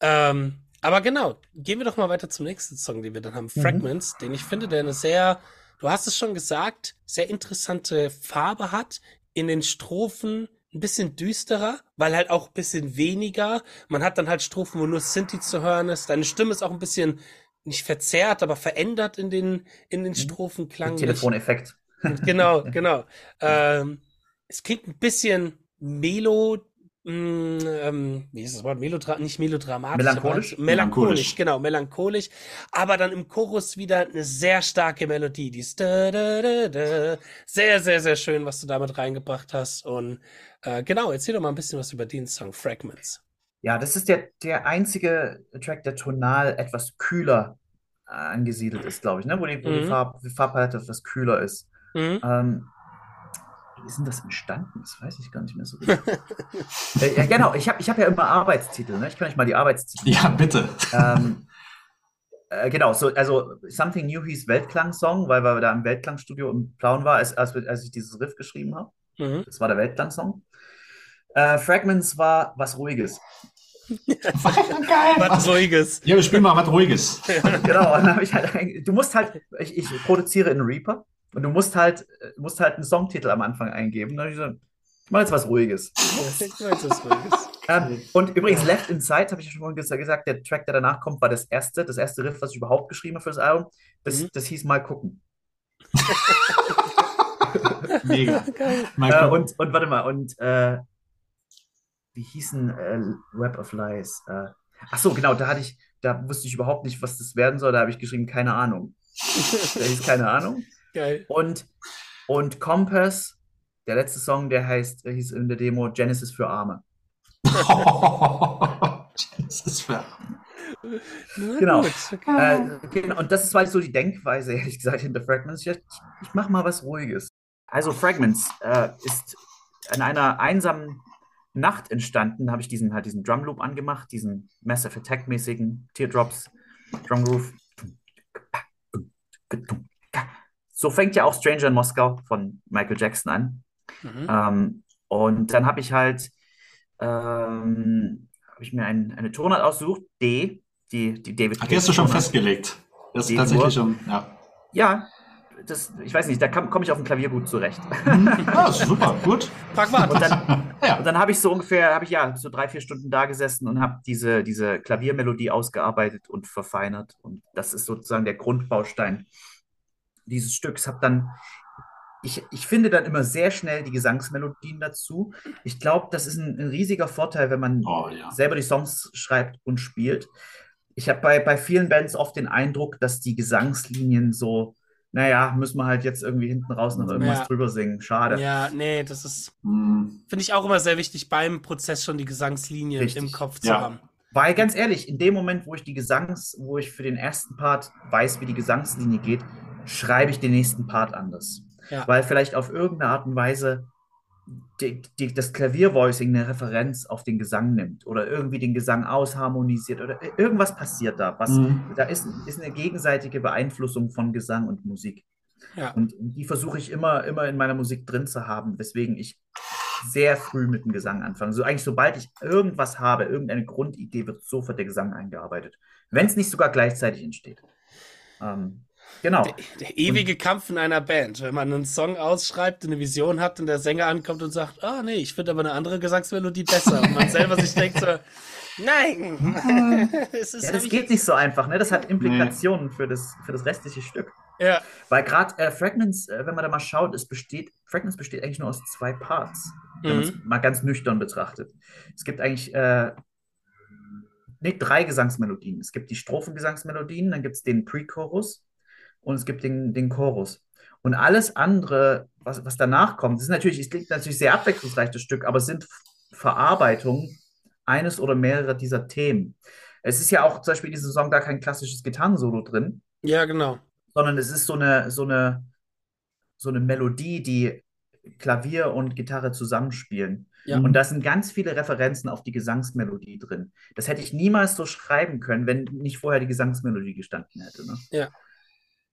Ähm, aber genau, gehen wir doch mal weiter zum nächsten Song, den wir dann haben, mhm. Fragments, den ich finde, der eine sehr, du hast es schon gesagt, sehr interessante Farbe hat, in den Strophen ein bisschen düsterer, weil halt auch ein bisschen weniger. Man hat dann halt Strophen, wo nur Sinti zu hören ist. Deine Stimme ist auch ein bisschen nicht verzerrt, aber verändert in den, in den mhm. Strophen klang. Telefoneffekt. Genau, genau. Ähm, es klingt ein bisschen melo, mh, mm, ähm, wie ist das Wort? Melodra nicht melodramatisch. Melancholisch? melancholisch? genau, melancholisch. Aber dann im Chorus wieder eine sehr starke Melodie. Die ist da, da, da, da. sehr, sehr, sehr schön, was du damit reingebracht hast. Und äh, genau, erzähl doch mal ein bisschen was über den Song Fragments. Ja, das ist der, der einzige Track, der tonal etwas kühler äh, angesiedelt ist, glaube ich, ne? wo die, mhm. die, Farb, die Farbpalette etwas kühler ist. Mhm. Ähm, wie ist denn das entstanden? Das weiß ich gar nicht mehr so genau. äh, ja, genau, ich habe ich hab ja immer Arbeitstitel. Ne? Ich kann euch mal die Arbeitstitel. Ja, bitte. Ähm, äh, genau, so, also Something New hieß Weltklang-Song, weil wir da im Weltklang-Studio im Plauen war, als, als, als ich dieses Riff geschrieben habe. Mhm. Das war der Weltklang-Song. Äh, Fragments war was Ruhiges. Geil. Was Ruhiges. Ja, wir spielen mal was Ruhiges. genau, halt, du musst halt, ich, ich produziere in Reaper und du musst halt, musst halt einen Songtitel am Anfang eingeben. Dann ich so, ich mach jetzt was Ruhiges. ich mach jetzt was Ruhiges. Ähm, und übrigens, Left Inside, habe ich ja schon gesagt, der Track, der danach kommt, war das erste, das erste Riff, was ich überhaupt geschrieben habe für das Album. Das, mhm. das hieß Mal gucken. Mega. Äh, und, und warte mal, und äh, wie hießen äh, Web of Lies? Äh, ach so, genau, da hatte ich, da wusste ich überhaupt nicht, was das werden soll. Da habe ich geschrieben, keine Ahnung. da hieß keine Ahnung. Geil. Und, und Compass, der letzte Song, der heißt, der hieß in der Demo Genesis für Arme. das ist fair. Genau. Äh, genau. Und das ist halt so die Denkweise, ehrlich gesagt, hinter Fragments. Ich, ich mache mal was Ruhiges. Also Fragments äh, ist an einer einsamen Nacht entstanden. Da habe ich diesen, halt diesen Drum Loop angemacht, diesen Massive Attack-mäßigen Teardrops, Drum Groove. So fängt ja auch Stranger in Moskau von Michael Jackson an. Mhm. Ähm, und dann habe ich halt ähm, habe ich mir ein, eine Tonart ausgesucht, D, die, die David Ach, die hast du schon festgelegt. Das ist tatsächlich schon, ja. Ja, das, ich weiß nicht, da komme ich auf dem Klavier gut zurecht. Ja, super, gut. Pragmatisch. Und dann, ja. dann habe ich so ungefähr, habe ich ja so drei, vier Stunden da gesessen und habe diese, diese Klaviermelodie ausgearbeitet und verfeinert. Und das ist sozusagen der Grundbaustein dieses Stücks. Habe dann ich, ich finde dann immer sehr schnell die Gesangsmelodien dazu. Ich glaube, das ist ein, ein, riesiger Vorteil, wenn man oh, ja. selber die Songs schreibt und spielt. Ich habe bei, bei vielen Bands oft den Eindruck, dass die Gesangslinien so, naja, müssen wir halt jetzt irgendwie hinten raus noch irgendwas ja. drüber singen. Schade. Ja, nee, das ist, hm. finde ich auch immer sehr wichtig, beim Prozess schon die Gesangslinie Richtig. im Kopf zu ja. haben. Weil ganz ehrlich, in dem Moment, wo ich die Gesangs, wo ich für den ersten Part weiß, wie die Gesangslinie geht, schreibe ich den nächsten Part anders. Ja. Weil vielleicht auf irgendeine Art und Weise die, die, das Klaviervoicing eine Referenz auf den Gesang nimmt oder irgendwie den Gesang ausharmonisiert oder irgendwas passiert da. Was, mhm. Da ist, ist eine gegenseitige Beeinflussung von Gesang und Musik. Ja. Und die versuche ich immer, immer in meiner Musik drin zu haben, weswegen ich sehr früh mit dem Gesang anfange. So eigentlich, sobald ich irgendwas habe, irgendeine Grundidee, wird sofort der Gesang eingearbeitet. Wenn es nicht sogar gleichzeitig entsteht. Ähm, Genau. Der, der ewige und, Kampf in einer Band, wenn man einen Song ausschreibt, eine Vision hat und der Sänger ankommt und sagt, ah oh, nee, ich finde aber eine andere Gesangsmelodie besser. Und man selber sich denkt so, nein. es ist ja, das geht nicht so einfach, ne? Das hat Implikationen nee. für, das, für das restliche Stück. Ja. Weil gerade äh, Fragments, äh, wenn man da mal schaut, es besteht, Fragments besteht eigentlich nur aus zwei Parts, wenn mhm. man es mal ganz nüchtern betrachtet. Es gibt eigentlich äh, nee, drei Gesangsmelodien. Es gibt die Strophengesangsmelodien, dann gibt es den Pre-Chorus, und es gibt den, den Chorus. Und alles andere, was, was danach kommt, ist natürlich, es klingt natürlich sehr abwechslungsreich, das Stück, aber es sind Verarbeitungen eines oder mehrerer dieser Themen. Es ist ja auch zum Beispiel in diesem Song gar kein klassisches Gitarrensolo drin. Ja, genau. Sondern es ist so eine, so eine, so eine Melodie, die Klavier und Gitarre zusammenspielen. Ja. Und da sind ganz viele Referenzen auf die Gesangsmelodie drin. Das hätte ich niemals so schreiben können, wenn nicht vorher die Gesangsmelodie gestanden hätte. Ne? Ja.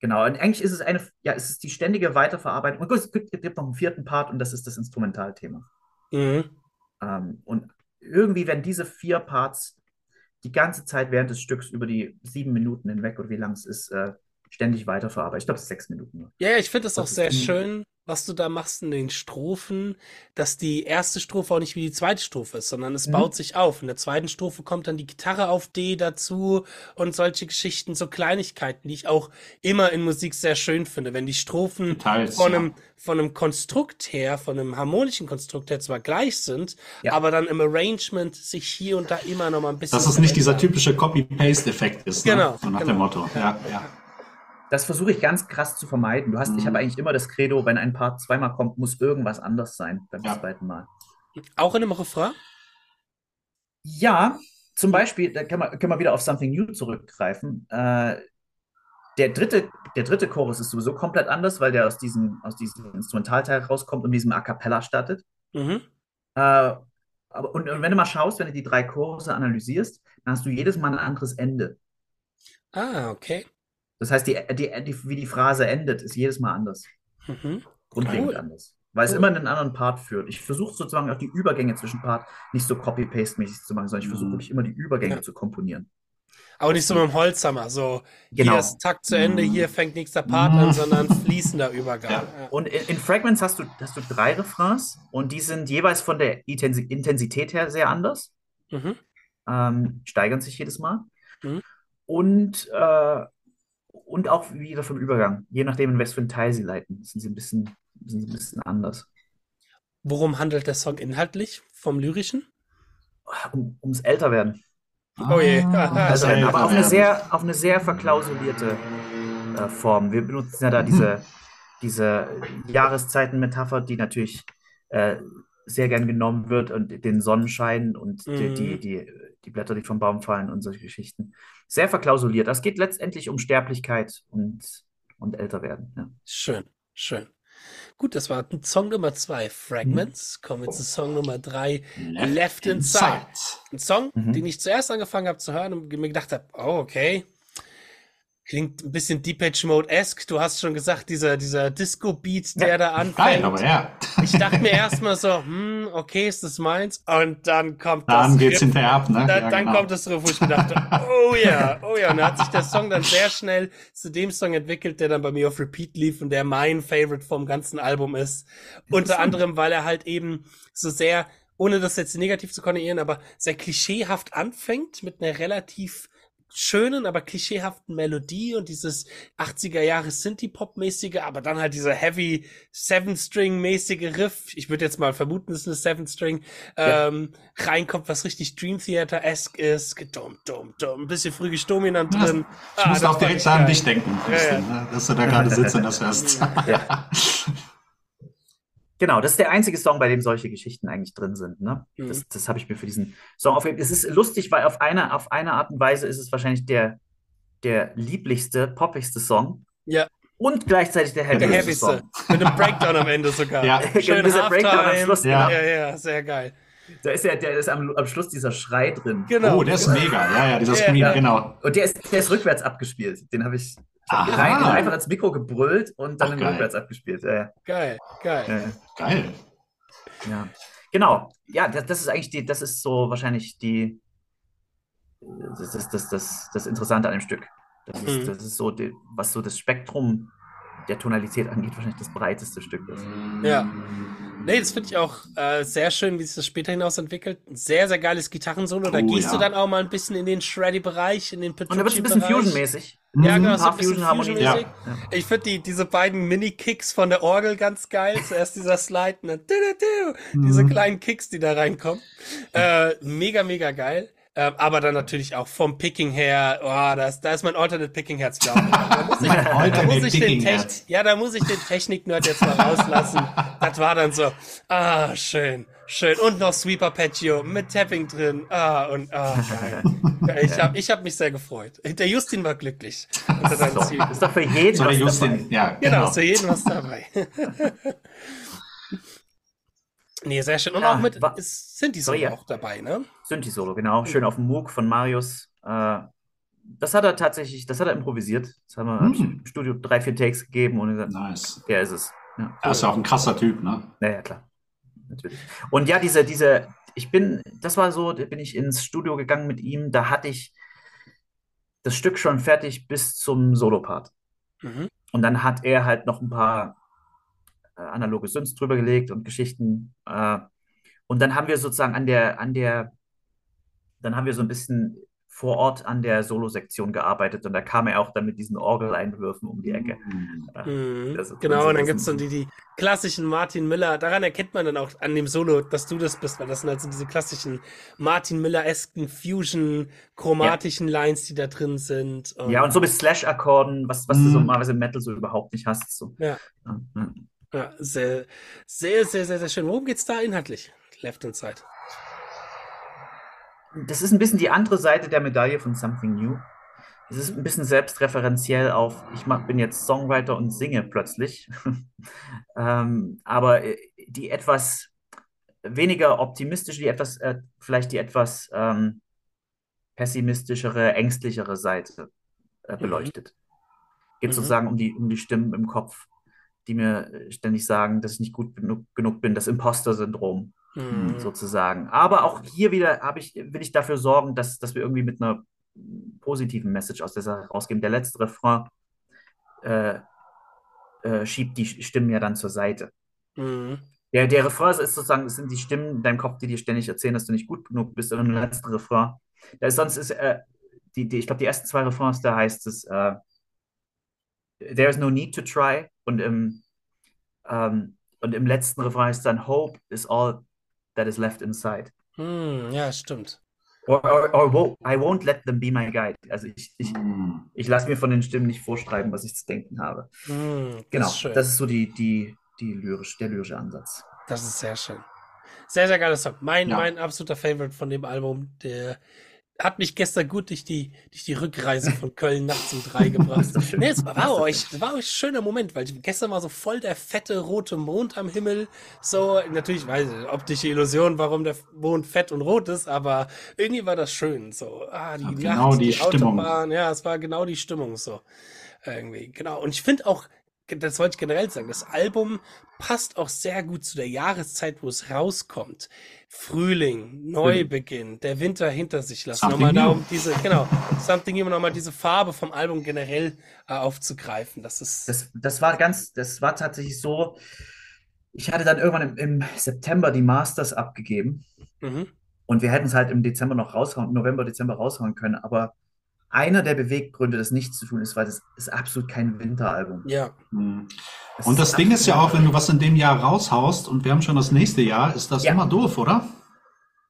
Genau, und eigentlich ist es eine, ja, es ist die ständige Weiterverarbeitung. Und es gibt, gibt noch einen vierten Part und das ist das Instrumentalthema. Mhm. Ähm, und irgendwie werden diese vier Parts die ganze Zeit während des Stücks über die sieben Minuten hinweg oder wie lang es ist, äh, ständig weiterverarbeitet. Ich glaube, es ist sechs Minuten. Nur. Ja, ich finde es auch sehr schön, was du da machst in den Strophen, dass die erste Strophe auch nicht wie die zweite Strophe ist, sondern es mhm. baut sich auf. In der zweiten Strophe kommt dann die Gitarre auf D dazu und solche Geschichten, so Kleinigkeiten, die ich auch immer in Musik sehr schön finde. Wenn die Strophen Details, von, einem, ja. von einem Konstrukt her, von einem harmonischen Konstrukt her zwar gleich sind, ja. aber dann im Arrangement sich hier und da immer noch mal ein bisschen. Dass es nicht dieser typische Copy-Paste-Effekt ist. Ne? Genau. Ne? So nach genau. dem Motto. Ja, ja. Das versuche ich ganz krass zu vermeiden. Du hast, mhm. ich habe eigentlich immer das Credo, wenn ein Part zweimal kommt, muss irgendwas anders sein beim ja. zweiten Mal. Auch in einem Refrain? Ja, zum Beispiel, da kann man, können wir wieder auf Something New zurückgreifen. Äh, der dritte, der dritte Chorus ist sowieso komplett anders, weil der aus diesem, aus diesem Instrumentalteil rauskommt und diesem A Cappella startet. Mhm. Äh, aber, und, und, wenn du mal schaust, wenn du die drei Chorus analysierst, dann hast du jedes Mal ein anderes Ende. Ah, okay. Das heißt, die, die, die, wie die Phrase endet, ist jedes Mal anders. Mhm. Grundlegend cool. anders. Weil cool. es immer in einen anderen Part führt. Ich versuche sozusagen auch die Übergänge zwischen Part nicht so copy-paste-mäßig zu machen, sondern ich versuche mhm. wirklich immer die Übergänge ja. zu komponieren. Aber nicht so mit dem Holzhammer, so genau. hier ist Takt zu Ende, mhm. hier fängt nächster Part an, sondern fließender Übergang. Ja. Ja. Und in, in, Fragments hast du, hast du drei Refrains und die sind jeweils von der Intensität her sehr anders. Mhm. Ähm, steigern sich jedes Mal. Mhm. Und äh, und auch wieder vom Übergang. Je nachdem, in was für einen Teil sie leiten, sind sie ein bisschen, sind sie ein bisschen anders. Worum handelt der Song inhaltlich vom Lyrischen? Um, ums Älterwerden. Oh je. also, aber auf eine sehr, auf eine sehr verklausulierte äh, Form. Wir benutzen ja da diese, diese Jahreszeiten-Metapher, die natürlich äh, sehr gern genommen wird und den Sonnenschein und mhm. die, die, die, die Blätter, die vom Baum fallen und solche Geschichten. Sehr verklausuliert. Es geht letztendlich um Sterblichkeit und, und Älterwerden. Ja. Schön, schön. Gut, das war Song Nummer zwei, Fragments. Kommen wir zu Song Nummer drei, Left, Left Inside. Ein Song, mhm. den ich zuerst angefangen habe zu hören und mir gedacht habe, oh, okay, Klingt ein bisschen Depeche Mode-esque. Du hast schon gesagt, dieser, dieser Disco-Beat, der ja, da anfängt. Geil, aber ja. Ich dachte mir erstmal so, hm, okay, ist das meins? Und dann kommt dann das. Dann geht's Riff, hinterher ab, ne? Da, ja, dann genau. kommt das Riff, wo ich mir dachte, oh ja, oh ja. Und dann hat sich der Song dann sehr schnell zu dem Song entwickelt, der dann bei mir auf Repeat lief und der mein Favorite vom ganzen Album ist. Unter anderem, weil er halt eben so sehr, ohne das jetzt negativ zu konnotieren, aber sehr klischeehaft anfängt mit einer relativ schönen, aber klischeehaften Melodie und dieses 80er Jahre Synthie-Pop-mäßige, aber dann halt dieser heavy Seven-String-mäßige Riff. Ich würde jetzt mal vermuten, es ist eine Seven-String. Ja. Ähm, reinkommt, was richtig Dream Theater-esque ist. Dumm, dumm, dumm. Ein bisschen früh dominant drin. Ich ah, muss auch direkt an dich denken, ja, ja. Ne, dass du da gerade sitzt und das hörst. Genau, das ist der einzige Song, bei dem solche Geschichten eigentlich drin sind. Ne? Mhm. Das, das habe ich mir für diesen Song aufgegeben. Es ist lustig, weil auf eine, auf eine Art und Weise ist es wahrscheinlich der, der lieblichste, poppigste Song. Ja. Und gleichzeitig der heavyste, der heavyste. Song. Mit einem Breakdown am Ende sogar. Ja, Schön dieser Breakdown am Schluss. Ja. ja, ja, sehr geil. Da ist ja, der ist am, am Schluss dieser Schrei drin. Genau. Oh, der ist mega. Ja, ja, dieser Scream, ja. genau. Und der ist, der ist rückwärts abgespielt. Den habe ich, ich rein, einfach ins Mikro gebrüllt und dann Ach, rückwärts abgespielt. Ja, Geil, geil. Geil. Ja. Genau. Ja, das, das, ist eigentlich die, das ist so wahrscheinlich die, das ist das, das, das Interessante an dem Stück. Das ist, mhm. das ist so, die, was so das Spektrum der Tonalität angeht, wahrscheinlich das breiteste Stück ist. Ja. Nee, das finde ich auch äh, sehr schön, wie sich das später hinaus entwickelt. Ein sehr, sehr geiles Gitarrensolo. Da oh, gehst ja. du dann auch mal ein bisschen in den Shreddy-Bereich, in den Petrucci Und da wird es ein bisschen Fusion-mäßig. Ja, genau, so ein bisschen Fusion-mäßig. Ja. Ich finde die, diese beiden Mini-Kicks von der Orgel ganz geil. Zuerst dieser Slide und dann mhm. diese kleinen Kicks, die da reinkommen. Äh, mega, mega geil. Ähm, aber dann natürlich auch vom Picking her, oh, das, da ist mein Alternate Picking Herz, glaube ich. Da muss ich, da muss ich den Tech, ja, da muss ich den Technik-Nerd jetzt mal rauslassen. das war dann so, ah, schön, schön. Und noch Sweeper Patio mit Tapping drin. Ah, und ah, geil. Ich habe ich hab mich sehr gefreut. Der Justin war glücklich. So, ist doch für jeden so, was Justin, dabei. Ja, genau. genau, für jeden was dabei. Nee, sehr schön. Und ja, auch mit Synthi-Solo so, ja. auch dabei, ne? Synthi-Solo, genau. Schön auf dem Moog von Marius. Äh, das hat er tatsächlich, das hat er improvisiert. Das haben wir hm. im Studio drei, vier Takes gegeben und gesagt, nice. der ist es. Ja. Er ist ja auch ein krasser Typ, ne? Naja, klar. Natürlich. Und ja, diese, diese, ich bin, das war so, da bin ich ins Studio gegangen mit ihm, da hatte ich das Stück schon fertig bis zum Solopart. Mhm. Und dann hat er halt noch ein paar äh, analoge Synths drüber gelegt und Geschichten. Äh, und dann haben wir sozusagen an der, an der, dann haben wir so ein bisschen vor Ort an der Solo-Sektion gearbeitet und da kam er auch dann mit diesen Orgeleinwürfen um die Ecke. Mhm. Äh, genau, und dann gibt es dann die, die klassischen Martin Miller, daran erkennt man dann auch an dem Solo, dass du das bist, weil das sind also diese klassischen Martin Miller-esken Fusion-chromatischen ja. Lines, die da drin sind. Und ja, und so mit Slash-Akkorden, was, was mhm. du so normalerweise im Metal so überhaupt nicht hast. So. Ja. ja. Ja, sehr, sehr, sehr, sehr, sehr schön. Worum geht's da inhaltlich? Left Inside. Das ist ein bisschen die andere Seite der Medaille von Something New. Es ist ein bisschen selbstreferenziell auf, ich bin jetzt Songwriter und singe plötzlich. ähm, aber äh, die etwas weniger optimistische, die etwas, äh, vielleicht die etwas ähm, pessimistischere, ängstlichere Seite äh, mhm. beleuchtet. Mhm. Geht sozusagen um die, um die Stimmen im Kopf die mir äh, ständig sagen, dass ich nicht gut genug, genug bin, das Imposter-Syndrom mhm. sozusagen. Aber auch hier wieder ich, will ich dafür sorgen, dass, dass wir irgendwie mit einer positiven Message aus der Sache rausgehen. Der letzte Refrain äh, äh, schiebt die Stimmen ja dann zur Seite. Mhm. Der, der Refrain ist sozusagen, es sind die Stimmen in deinem Kopf, die dir ständig erzählen, dass du nicht gut genug bist. Und der letzte Refrain, da ist sonst ist, äh, die, die, ich glaube, die ersten zwei Refrains, da heißt es, äh, There is no need to try. Und im, ähm, und im letzten Refrain ist dann Hope is all that is left inside. Hm, ja, stimmt. Or, or, or, I won't let them be my guide. Also ich, ich, mm. ich lasse mir von den Stimmen nicht vorschreiben, was ich zu denken habe. Mm, genau, ist das ist so die, die, die lyrisch, der lyrische Ansatz. Das ist sehr schön. Sehr, sehr geiler Song. Mein, ja. mein absoluter Favorite von dem Album. Der hat mich gestern gut durch die, durch die Rückreise von Köln nachts um drei gebracht. nee, es war, war euch, es war euch ein schöner Moment, weil gestern war so voll der fette rote Mond am Himmel. So, natürlich, weiß ich, optische Illusion, warum der Mond fett und rot ist, aber irgendwie war das schön. So, ah, die Ja, Nacht, genau die die Stimmung. Autobahn, ja, es war genau die Stimmung so. Irgendwie, genau. Und ich finde auch, das wollte ich generell sagen, das Album passt auch sehr gut zu der Jahreszeit, wo es rauskommt. Frühling, Neubeginn, der Winter hinter sich lassen. Something Nochmal da, new. um diese, genau, Something New, nochmal diese Farbe vom Album generell äh, aufzugreifen. Das ist, Das, das war ganz, das war tatsächlich so. Ich hatte dann irgendwann im, im September die Masters abgegeben mhm, und wir hätten es halt im Dezember noch raushauen, November, Dezember raushauen können. Aber einer der Beweggründe, das nicht zu tun, ist, weil das ist absolut kein Winteralbum. ja, Hm. Es Und das Ding ist ja auch, wenn du was in dem Jahr raushaust und wir haben schon das nächste Jahr, ist das Ja. immer doof, oder?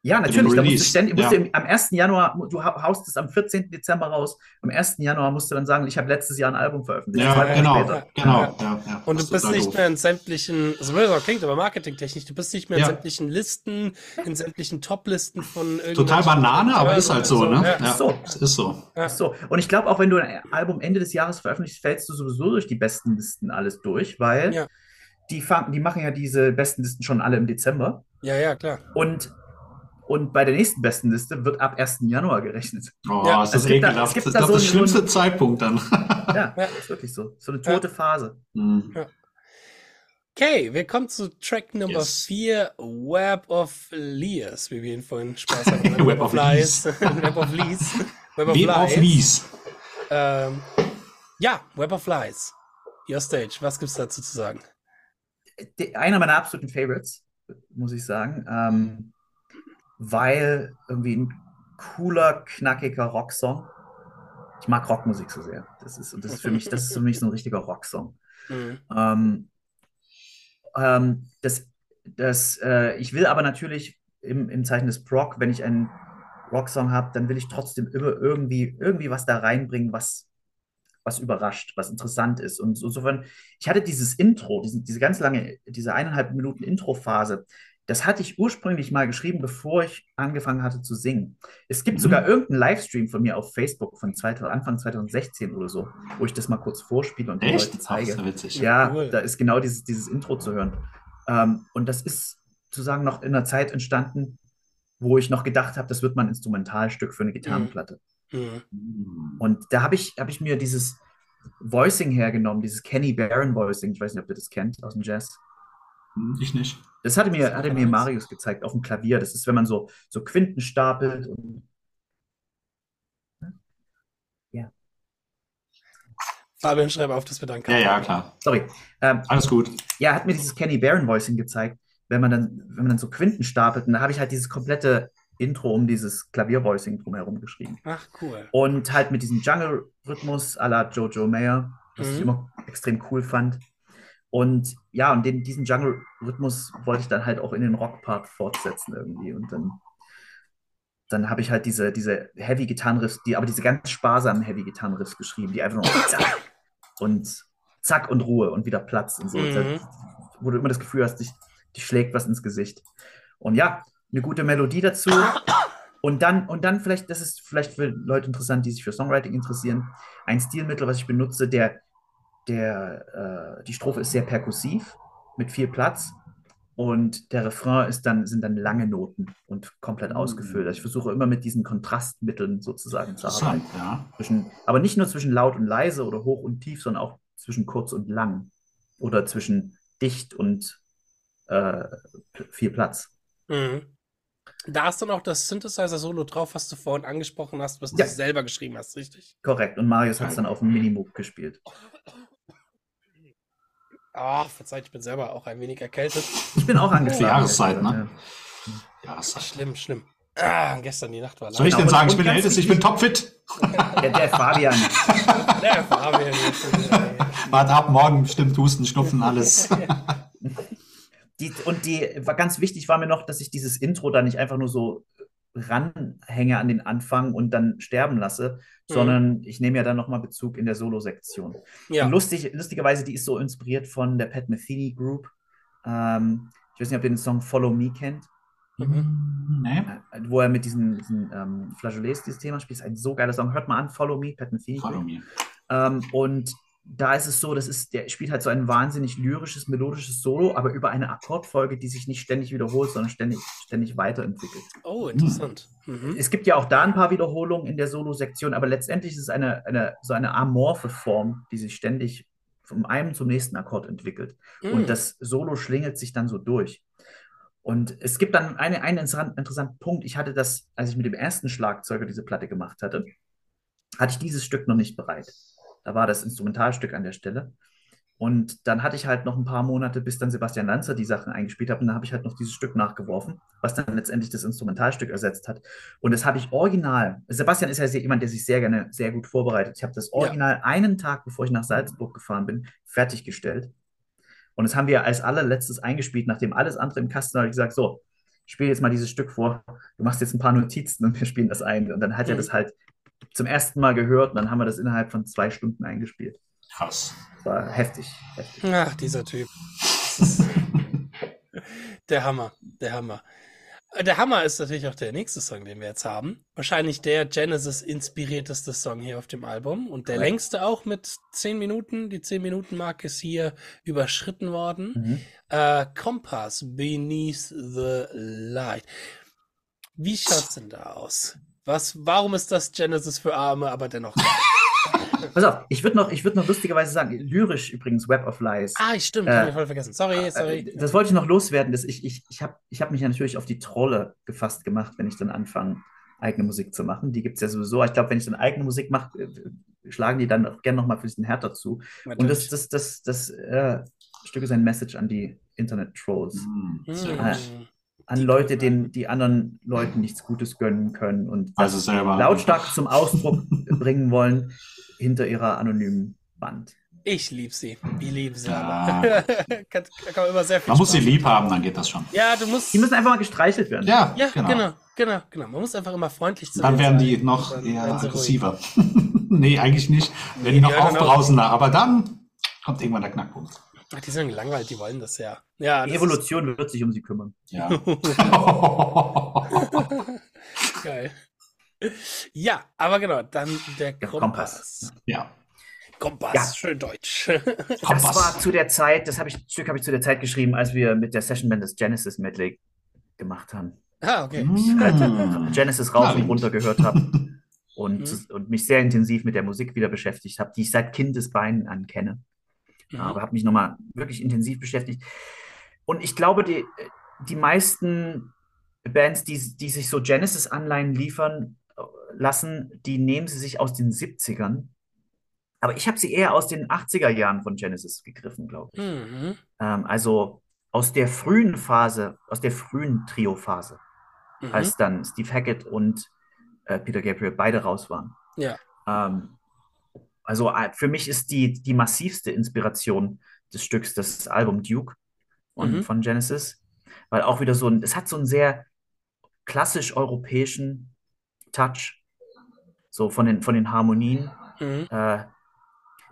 Ja, natürlich. Da musst du ständig, musst ja. du am 1. Januar, du hau- haust es am 14. Dezember raus. Am 1. Januar musst du dann sagen, ich habe letztes Jahr ein Album veröffentlicht. Ja, genau, später. genau, Ja. ja, ja. Und Das du bist ist nicht doof. mehr in sämtlichen, so es auch klingt, aber marketingtechnisch, du bist nicht mehr in Ja. sämtlichen Listen, in sämtlichen Top-Listen von Total Banane, aber ist halt so, ne? Ja. Ja, so. es ist so. Ja. Ach so. Und ich glaube auch, wenn du ein Album Ende des Jahres veröffentlichst, fällst du sowieso durch die besten Listen alles durch, weil Ja. die, fang, die machen ja diese besten Listen schon alle im Dezember. ja, ja, klar. Und, und bei der nächsten besten Liste wird ab 1. Januar gerechnet. Oh, Ja, ist das es gibt da- ekelhaft. es gibt Das da ist so das schlimmste Zeitpunkt dann. Ja, ist wirklich so. So eine tote Phase. Hm. Okay, wir kommen zu Track Nummer Yes. 4, Web of Leas, wie wir ihn vorhin Spaß hatten. ne? Web of Lies. Web of Leas. Web of. Lies. Ähm, ja, Web of Lies. Your Stage, was gibt's dazu zu sagen? Einer meiner absoluten Favorites, muss ich sagen. Ähm, weil irgendwie ein cooler, knackiger Rocksong. Ich mag Rockmusik so sehr. Das ist, und das ist für mich, das ist für mich so ein richtiger Rocksong. Mhm. Ähm, ähm, das, das, äh, ich will aber natürlich im, im Zeichen des Prog, wenn ich einen Rocksong habe, dann will ich trotzdem immer irgendwie, irgendwie was da reinbringen, was, was überrascht, was interessant ist. Und insofern, ich hatte dieses Intro, diese, diese ganz lange, diese eineinhalb Minuten Intro-Phase, das hatte ich ursprünglich mal geschrieben, bevor ich angefangen hatte zu singen. Es gibt Mhm. sogar irgendeinen Livestream von mir auf Facebook von 2000, Anfang 2016 oder so, wo ich das mal kurz vorspiele und den Echt? Leuten zeige. ist ja witzig. Ja, Cool. da ist genau dieses, dieses Intro zu hören. Ähm, und das ist sozusagen noch in einer Zeit entstanden, wo ich noch gedacht habe, das wird mal ein Instrumentalstück für eine Gitarrenplatte. Mhm. Hm. Und da habe ich, hab ich mir dieses Voicing hergenommen, dieses Kenny Barron Voicing. Ich weiß nicht, ob ihr das kennt aus dem Jazz. Hm, Ich nicht. Das hatte mir, Das hatte mir. Marius gezeigt auf dem Klavier. Das ist, wenn man so, so Quinten stapelt und Fabian, schreib auf, dass wir dann Ja, ja, klar. sorry. Ähm, Alles gut. ja, hat mir dieses Kenny Barron Voicing gezeigt, wenn man dann, wenn man dann so Quinten stapelt, und da habe ich halt dieses komplette Intro um dieses Klavier-Voicing drumherum geschrieben. Ach, cool. Und halt mit diesem Jungle-Rhythmus à la Jojo Mayer, was ich Mhm. immer extrem cool fand. Und ja, und den, diesen Jungle-Rhythmus wollte ich dann halt auch in den Rock-Part fortsetzen irgendwie. Und dann, dann habe ich halt diese, diese Heavy-Gitarrenriffs, die, aber diese ganz sparsamen Heavy-Gitarrenriffs geschrieben, die einfach nur zack und zack und Ruhe und wieder Platz und so. Mhm. Wo du immer das Gefühl hast, dich, dich schlägt was ins Gesicht. Und ja, eine gute Melodie dazu. Und dann, und dann vielleicht, das ist vielleicht für Leute interessant, die sich für Songwriting interessieren, ein Stilmittel, was ich benutze, der, der, äh, die Strophe ist sehr perkussiv, mit viel Platz. Und der Refrain ist dann, sind dann lange Noten und komplett ausgefüllt. Also ich versuche immer mit diesen Kontrastmitteln sozusagen zu arbeiten. Ja. Zwischen, aber nicht nur zwischen laut und leise oder hoch und tief, sondern auch zwischen kurz und lang. Oder zwischen dicht und äh, viel Platz. Mhm. Da ist dann auch das Synthesizer-Solo drauf, was du vorhin angesprochen hast, was Ja. du selber geschrieben hast, richtig? Korrekt. Und Marius hat es dann auf dem Minimoog gespielt. Ah, verzeiht, ich bin selber auch ein wenig erkältet. Ich bin auch angefangen. Jahreszeit, ne? Ja, das Schlimm, schlimm. Ah, gestern die Nacht war Soll ich lang. denn sagen, ich bin der Älteste, ich bin topfit? Der, der Fabian. Der Fabian Warte ab, morgen bestimmt Husten, Schnupfen, alles. Die, und die war ganz wichtig war mir noch, dass ich dieses Intro da nicht einfach nur so ranhänge an den Anfang und dann sterben lasse, Mhm. sondern ich nehme ja dann nochmal Bezug in der Solo-Sektion. Ja. Lustig, lustigerweise, die ist so inspiriert von der Pat Metheny Group. Ähm, ich weiß nicht, ob ihr den Song Follow Me kennt. Mhm. Nee. Äh, Wo er mit diesen, diesen ähm, Flageolets dieses Thema spielt. Ist ein so geiler Song. Hört mal an, Follow Me, Pat Metheny. Follow me. Ähm, und da ist es so, das ist, der spielt halt so ein wahnsinnig lyrisches, melodisches Solo, aber über eine Akkordfolge, die sich nicht ständig wiederholt, sondern ständig, ständig weiterentwickelt. Oh, interessant. Mhm. Es gibt ja auch da ein paar Wiederholungen in der Solo-Sektion, aber letztendlich ist es eine, eine, so eine amorphe Form, die sich ständig vom einen zum nächsten Akkord entwickelt. Mhm. Und das Solo schlingelt sich dann so durch. Und es gibt dann eine, einen interessanten, interessanten Punkt. Ich hatte das, als ich mit dem ersten Schlagzeuger diese Platte gemacht hatte, hatte ich dieses Stück noch nicht bereit. Da war das Instrumentalstück an der Stelle. Und dann hatte ich halt noch ein paar Monate, bis dann Sebastian Lanzer die Sachen eingespielt hat. Und dann habe ich halt noch dieses Stück nachgeworfen, was dann letztendlich das Instrumentalstück ersetzt hat. Und das habe ich original. Sebastian ist ja sehr, jemand, der sich sehr gerne, sehr gut vorbereitet. Ich habe das Original einen Tag, bevor ich nach Salzburg gefahren bin, fertiggestellt. Und das haben wir als allerletztes eingespielt, nachdem alles andere im Kasten war. habe ich gesagt, so, ich spiele jetzt mal dieses Stück vor. Du machst jetzt ein paar Notizen und wir spielen das ein. Und dann hat er Mhm. das halt zum ersten Mal gehört und dann haben wir das innerhalb von zwei Stunden eingespielt. Krass. Das war heftig, heftig. Ach, dieser Typ. Der Hammer, der Hammer. Äh, Der Hammer ist natürlich auch der nächste Song, den wir jetzt haben. Wahrscheinlich der Genesis-inspirierteste Song hier auf dem Album und der Korrekt. längste auch mit 10 Minuten. Die 10-Minuten-Marke ist hier überschritten worden. Mhm. Äh, Compass Beneath the Light. Wie schaut's denn da aus? Was, warum ist das Genesis für Arme, aber dennoch? Pass auf, ich würde noch, ich würd noch lustigerweise sagen, lyrisch übrigens Web of Lies. ah, stimmt, Äh, hab ich voll vergessen. Sorry, Äh, sorry. Das wollte ich noch loswerden. Dass ich ich, ich habe ich hab mich ja natürlich auf die Trolle gefasst gemacht, wenn ich dann anfange, eigene Musik zu machen. Die gibt es ja sowieso. Ich glaube, wenn ich dann eigene Musik mache, äh, schlagen die dann auch gerne nochmal für diesen härter zu. Und das, das, das, das äh, Stück ist ein Message an die Internet-Trolls. Hm, Hm. gut. An Leute, denen die anderen Leuten nichts Gutes gönnen können und selber. lautstark zum Ausdruck bringen wollen hinter ihrer anonymen Wand. Ich lieb sie. Wir lieben sie Ja. alle. kann, kann man immer sehr viel Man muss sie lieb haben, dann geht das schon. Ja, du musst. Die müssen einfach mal gestreichelt werden. Ja, ja, genau. genau. genau, genau, Man muss einfach immer freundlich zu Dann werden sein. die noch dann eher werden aggressiver. nee, eigentlich nicht. Wenn Nee, die noch auch- aufbrausender. Aber dann kommt irgendwann der Knackpunkt. Ach, die sind gelangweilt, die wollen das ja. Ja, Die das Evolution wird sich um sie kümmern. Ja. Ist geil. Ja, aber genau, dann der Der Kompass. ja. Kompass, Ja. schön deutsch. Das Kompass. war zu der Zeit, das habe ich, das Stück habe ich zu der Zeit geschrieben, als wir mit der Sessionband das Genesis Medley gemacht haben. ah, okay. Mm. Genesis rauf und runter gehört habe und, Mhm. und mich sehr intensiv mit der Musik wieder beschäftigt habe, die ich seit Kindesbeinen an kenne. Mhm. Aber habe mich nochmal wirklich intensiv beschäftigt. Und ich glaube, die, die meisten Bands, die, die sich so Genesis-Anleihen liefern äh, lassen, die nehmen sie sich aus den 70ern. Aber ich habe sie eher aus den 80er Jahren von Genesis gegriffen, glaube ich. Mhm. Ähm, also aus der frühen Phase, aus der frühen Trio-Phase, Mhm. als dann Steve Hackett und äh, Peter Gabriel beide raus waren. Ja. Ähm, also äh, für mich ist die, die massivste Inspiration des Stücks das Album Duke von, Mhm. von Genesis, weil auch wieder so ein, es hat so einen sehr klassisch europäischen Touch, so von den, von den Harmonien. Mhm. Äh,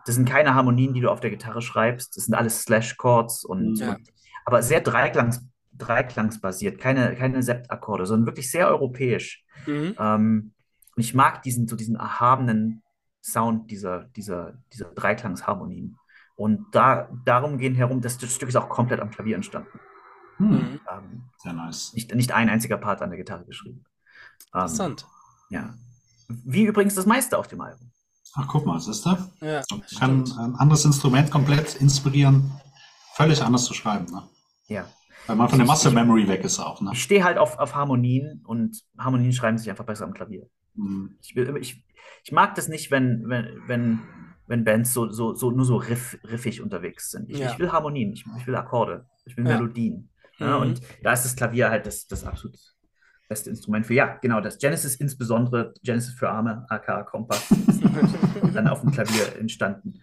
das sind keine Harmonien, die du auf der Gitarre schreibst, das sind alles Slash-Chords und, Ja. und aber sehr dreiklangs, dreiklangsbasiert, keine, keine Septakkorde, sondern wirklich sehr europäisch. Mhm. Ähm, und ich mag diesen, so diesen erhabenen Sound dieser, dieser, dieser Dreiklangsharmonien. Und da, darum gehen herum, das Stück ist auch komplett am Klavier entstanden. Hm, Mhm. Ähm, sehr nice. nicht, nicht ein einziger Part an der Gitarre geschrieben. Ähm, Interessant. ja. Wie übrigens das meiste auf dem Album. Ach, guck mal, siehst du? Ja, Kann stimmt. ein anderes Instrument komplett inspirieren, völlig anders zu schreiben. Ne? Ja. Weil man von der Muscle Memory weg ist auch. Ne? Ich stehe halt auf, auf Harmonien und Harmonien schreiben sich einfach besser am Klavier. Hm, Ich, will, ich, ich mag das nicht, wenn, wenn, wenn, wenn Bands so, so, so nur so riff, riffig unterwegs sind. Ich, Ja. ich will Harmonien, ich, ich will Akkorde, ich will Ja. Melodien. Ja, Mhm. und da ist das Klavier halt das, das absolut beste Instrument für. Ja, genau, das Genesis insbesondere, Genesis für Arme, aka Kompass, dann auf dem Klavier entstanden.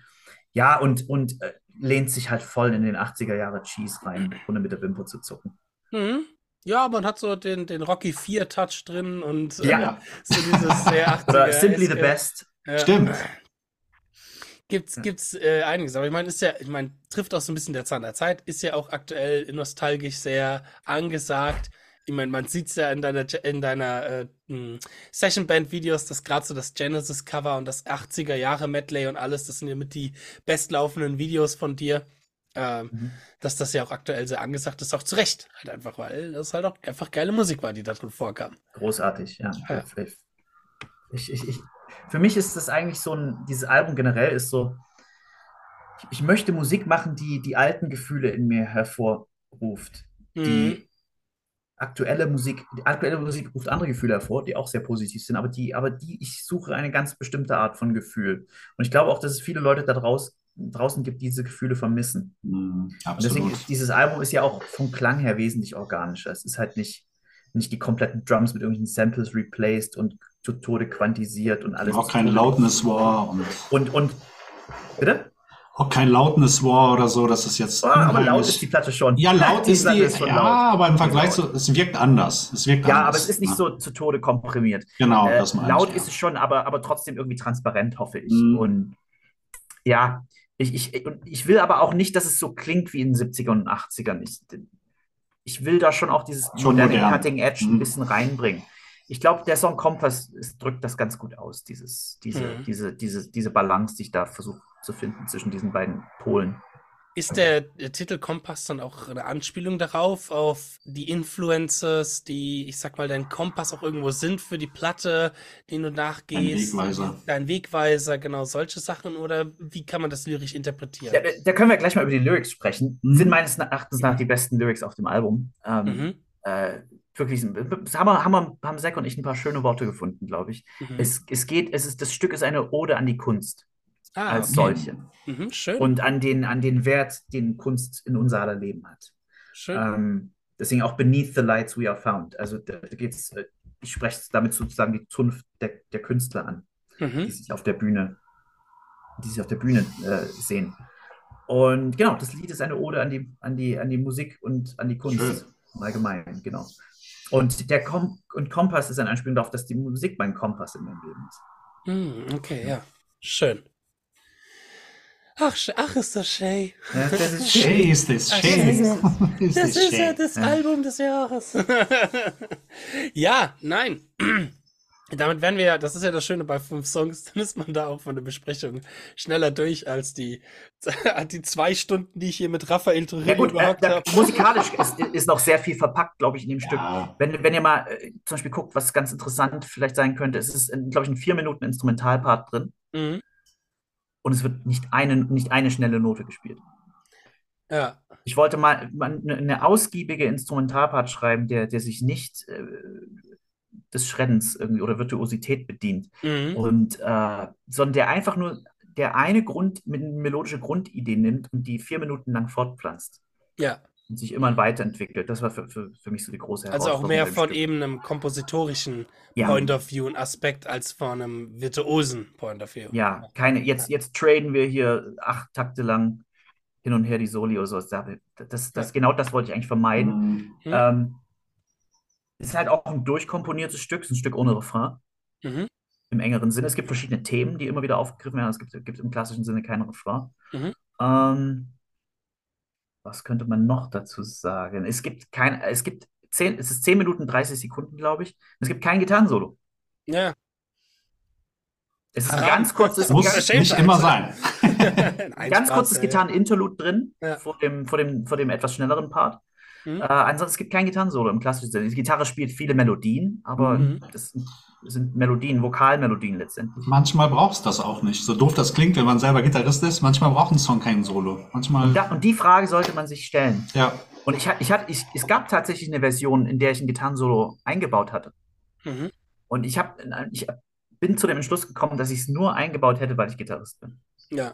Ja, und, und äh, lehnt sich halt voll in den 80er Jahre Cheese rein, ohne mit der Wimper zu zucken. Mhm. Ja, man hat so den, den Rocky 4 Touch drin und äh, Ja. so dieses sehr 80er. Oder Simply the Best. Ja. Stimmt. Gibt's, gibt's äh, einiges, aber ich meine, ist ja, ich meine, trifft auch so ein bisschen der Zahn der Zeit, ist ja auch aktuell nostalgisch sehr angesagt. ich meine, man sieht's ja in deiner, in deiner äh, hm, Session-Band-Videos, dass gerade so das Genesis-Cover und das 80er-Jahre-Medley und alles, das sind ja mit die bestlaufenden Videos von dir. Ähm, Mhm. dass das ja auch aktuell sehr angesagt ist, auch zu Recht. Halt einfach, weil das halt auch einfach geile Musik war, die da drin vorkam. Großartig, ja. Ja. Ich, ich, ich, für mich ist das eigentlich so ein, dieses Album generell ist so, ich, ich möchte Musik machen, die die alten Gefühle in mir hervorruft. Mhm. Die aktuelle Musik, die aktuelle Musik ruft andere Gefühle hervor, die auch sehr positiv sind, aber die, aber die, ich suche eine ganz bestimmte Art von Gefühl. Und ich glaube auch, dass es viele Leute da draus, draußen gibt, die diese Gefühle vermissen. Mhm, Und deswegen absolut. ist dieses Album ist ja auch vom Klang her wesentlich organischer. Es ist halt nicht, nicht die kompletten Drums mit irgendwelchen Samples replaced und zu Tode quantisiert und alles. auch kein Loudness War und Und, und, bitte? auch kein Loudness War oder so, das ist jetzt. Ah, aber laut ist die Platte schon. Ja, laut ist Platte die, schon ja, laut. aber im Vergleich Laut. zu, es wirkt anders. Es wirkt Ja, anders. aber es ist nicht Ja, so zu Tode komprimiert. Genau, Äh, das meine laut ich, ist es schon, aber, aber trotzdem irgendwie transparent, hoffe ich. Mhm. Und ja, ich, ich, ich will aber auch nicht, dass es so klingt wie in den 70ern und 80ern. Ich, ich will da schon auch dieses Schon moderne modern. Cutting Edge ein Mhm. bisschen reinbringen. Ich glaube, der Song Kompass es drückt das ganz gut aus, dieses, diese, Mhm. diese, diese, diese Balance, die ich da versuche zu finden zwischen diesen beiden Polen. Ist der, der Titel Kompass dann auch eine Anspielung darauf, auf die Influencers, die, ich sag mal, dein Kompass auch irgendwo sind für die Platte, den du nachgehst? Ein Wegweiser. Dein Wegweiser, genau, solche Sachen, oder wie kann man das lyrisch interpretieren? Ja, da, da können wir gleich mal über die Lyrics sprechen. Mhm. Sind meines Erachtens nach die besten Lyrics auf dem Album. Ähm, Mhm. äh, wirklich, haben wir, haben wir, haben Zack und ich ein paar schöne Worte gefunden, glaube ich. Mhm. Es, es geht, es ist, das Stück ist eine Ode an die Kunst ah, als okay. solche Mhm, schön. und an den, an den Wert, den Kunst in unser aller Leben hat. schön. Ähm, deswegen auch Beneath the Lights We Are Found. Also da, geht's, äh, ich spreche damit sozusagen die Zunft der, der Künstler an, die mhm. sich auf der Bühne, die sich auf der Bühne äh, sehen. Und genau, das Lied ist eine Ode an die, an die, an die Musik und an die Kunst Schön. im Allgemeinen, genau. Und der Kom und Kompass ist eine Anspielung darauf, dass die Musik mein Kompass in meinem Leben ist. Mhm, okay, ja. Schön. Ach, ach ist das Shay. Ja, das ist Shay ist Ach, Shay. Das ist ja das. Album des Jahres. ja, nein. Damit wären wir ja, das ist ja das Schöne bei fünf Songs, dann ist man da auch von der Besprechung schneller durch als die, die zwei Stunden, die ich hier mit Raphael Ja Torino gut, äh, da, habe. musikalisch ist, ist noch sehr viel verpackt, glaube ich, in dem Stück. Ja, Wenn, wenn ihr mal äh, zum Beispiel guckt, was ganz interessant vielleicht sein könnte, es ist, glaube ich, ein vier Minuten Instrumentalpart drin Mhm. und es wird nicht eine, nicht eine schnelle Note gespielt. Ja, Ich wollte mal, mal eine, eine ausgiebige Instrumentalpart schreiben, der, der sich nicht äh, des Schreddens irgendwie oder Virtuosität bedient. mhm. Und äh, sondern der einfach nur der eine Grund, mit melodische Grundidee nimmt und die vier Minuten lang fortpflanzt ja. und sich immer weiterentwickelt. Das war für, für, für mich so die große Also auch mehr von Stück. eben einem kompositorischen Ja. Point of View und Aspekt als von einem virtuosen Point of View. Ja, keine, jetzt, jetzt traden wir hier acht Takte lang hin und her die Soli oder sowas. Da- Das, das, Ja. Genau das wollte ich eigentlich vermeiden. Mhm. Mhm. Ähm, ist halt auch ein durchkomponiertes Stück, es ist ein Stück ohne Refrain Mhm. im engeren Sinne. Es gibt verschiedene Themen, die immer wieder aufgegriffen werden. Es gibt, gibt im klassischen Sinne keinen Refrain. Mhm. Ähm, was könnte man noch dazu sagen? Es gibt kein, es gibt zehn, es ist 10 Minuten 30 Sekunden, glaube ich. Es gibt kein Gitarrensolo. Ja. Es ist ein ganz kurzes, Muss Ja, nicht immer sein. Ein ein ganz kurzes. Gitarren-Interlude drin Ja. vor dem, vor dem, vor dem etwas schnelleren Part. Mhm. Äh, ansonsten es gibt kein Gitarrensolo im klassischen Sinne. Die Gitarre spielt viele Melodien, aber Mhm. das sind, das sind Melodien, Vokalmelodien letztendlich. Manchmal brauchst du das auch nicht. So doof das klingt, wenn man selber Gitarrist ist, manchmal braucht ein Song kein Solo. Manchmal, Ja, und die Frage sollte man sich stellen. ja. Und ich, ich hatte, ich, es gab tatsächlich eine Version, in der ich ein Gitarrensolo eingebaut hatte. Mhm. Und ich, hab, ich bin zu dem Entschluss gekommen, dass ich es nur eingebaut hätte, weil ich Gitarrist bin. Ja.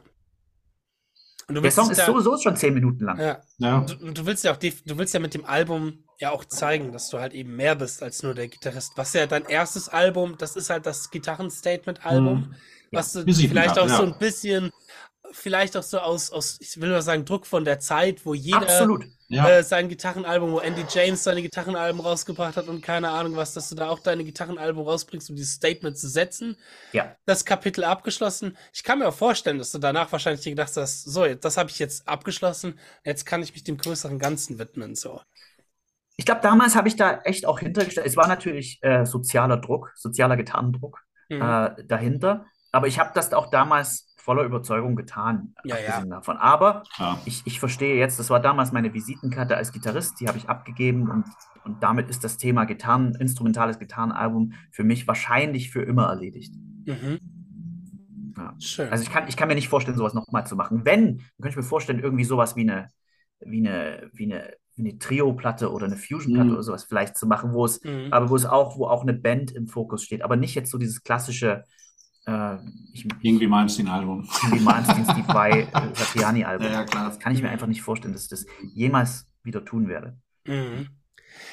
Und du Der willst Song ist da- sowieso schon zehn Minuten lang. Ja. ja. Du, du willst ja auch, du willst ja mit dem Album ja auch zeigen, dass du halt eben mehr bist als nur der Gitarrist. Was ja dein erstes Album, das ist halt das Gitarren-Statement-Album, Mhm. was du Visitenkarte, vielleicht auch so ja. ein bisschen, vielleicht auch so aus, aus, ich will mal sagen, Druck von der Zeit, wo jeder Absolut. Ja. äh, sein Gitarrenalbum, wo Andy James seine Gitarrenalben rausgebracht hat und keine Ahnung was, dass du da auch deine Gitarrenalbum rausbringst, um dieses Statement zu setzen. Ja. Das Kapitel abgeschlossen. Ich kann mir auch vorstellen, dass du danach wahrscheinlich dir gedacht hast, so, das habe ich jetzt abgeschlossen, jetzt kann ich mich dem größeren Ganzen widmen, so. Ich glaube, damals habe ich da echt auch hintergestellt. Es war natürlich äh, sozialer Druck, sozialer Gitarrendruck Mhm. äh, dahinter. Aber ich habe das auch damals voller Überzeugung getan, Ja, ja. davon. Aber Ja. ich, ich verstehe jetzt, das war damals meine Visitenkarte als Gitarrist, die habe ich abgegeben und, und damit ist das Thema Gitarren, instrumentales Gitarrenalbum für mich wahrscheinlich für immer erledigt. Mhm. Ja. Schön. Also ich kann, ich kann mir nicht vorstellen, sowas nochmal zu machen. Wenn, dann könnte ich mir vorstellen, irgendwie sowas wie eine, wie eine, wie eine, wie eine Trio-Platte oder eine Fusion-Platte Mhm. oder sowas vielleicht zu machen, wo es, Mhm. aber wo es auch, wo auch eine Band im Fokus steht. Aber nicht jetzt so dieses klassische, äh, ich, Irgendwie Malmsteen-Album. wie Malmsteen Steve Vai, äh, Satriani-Album. Ja, ja, klar. Das kann ich mir einfach nicht vorstellen, dass ich das jemals wieder tun werde. Mhm.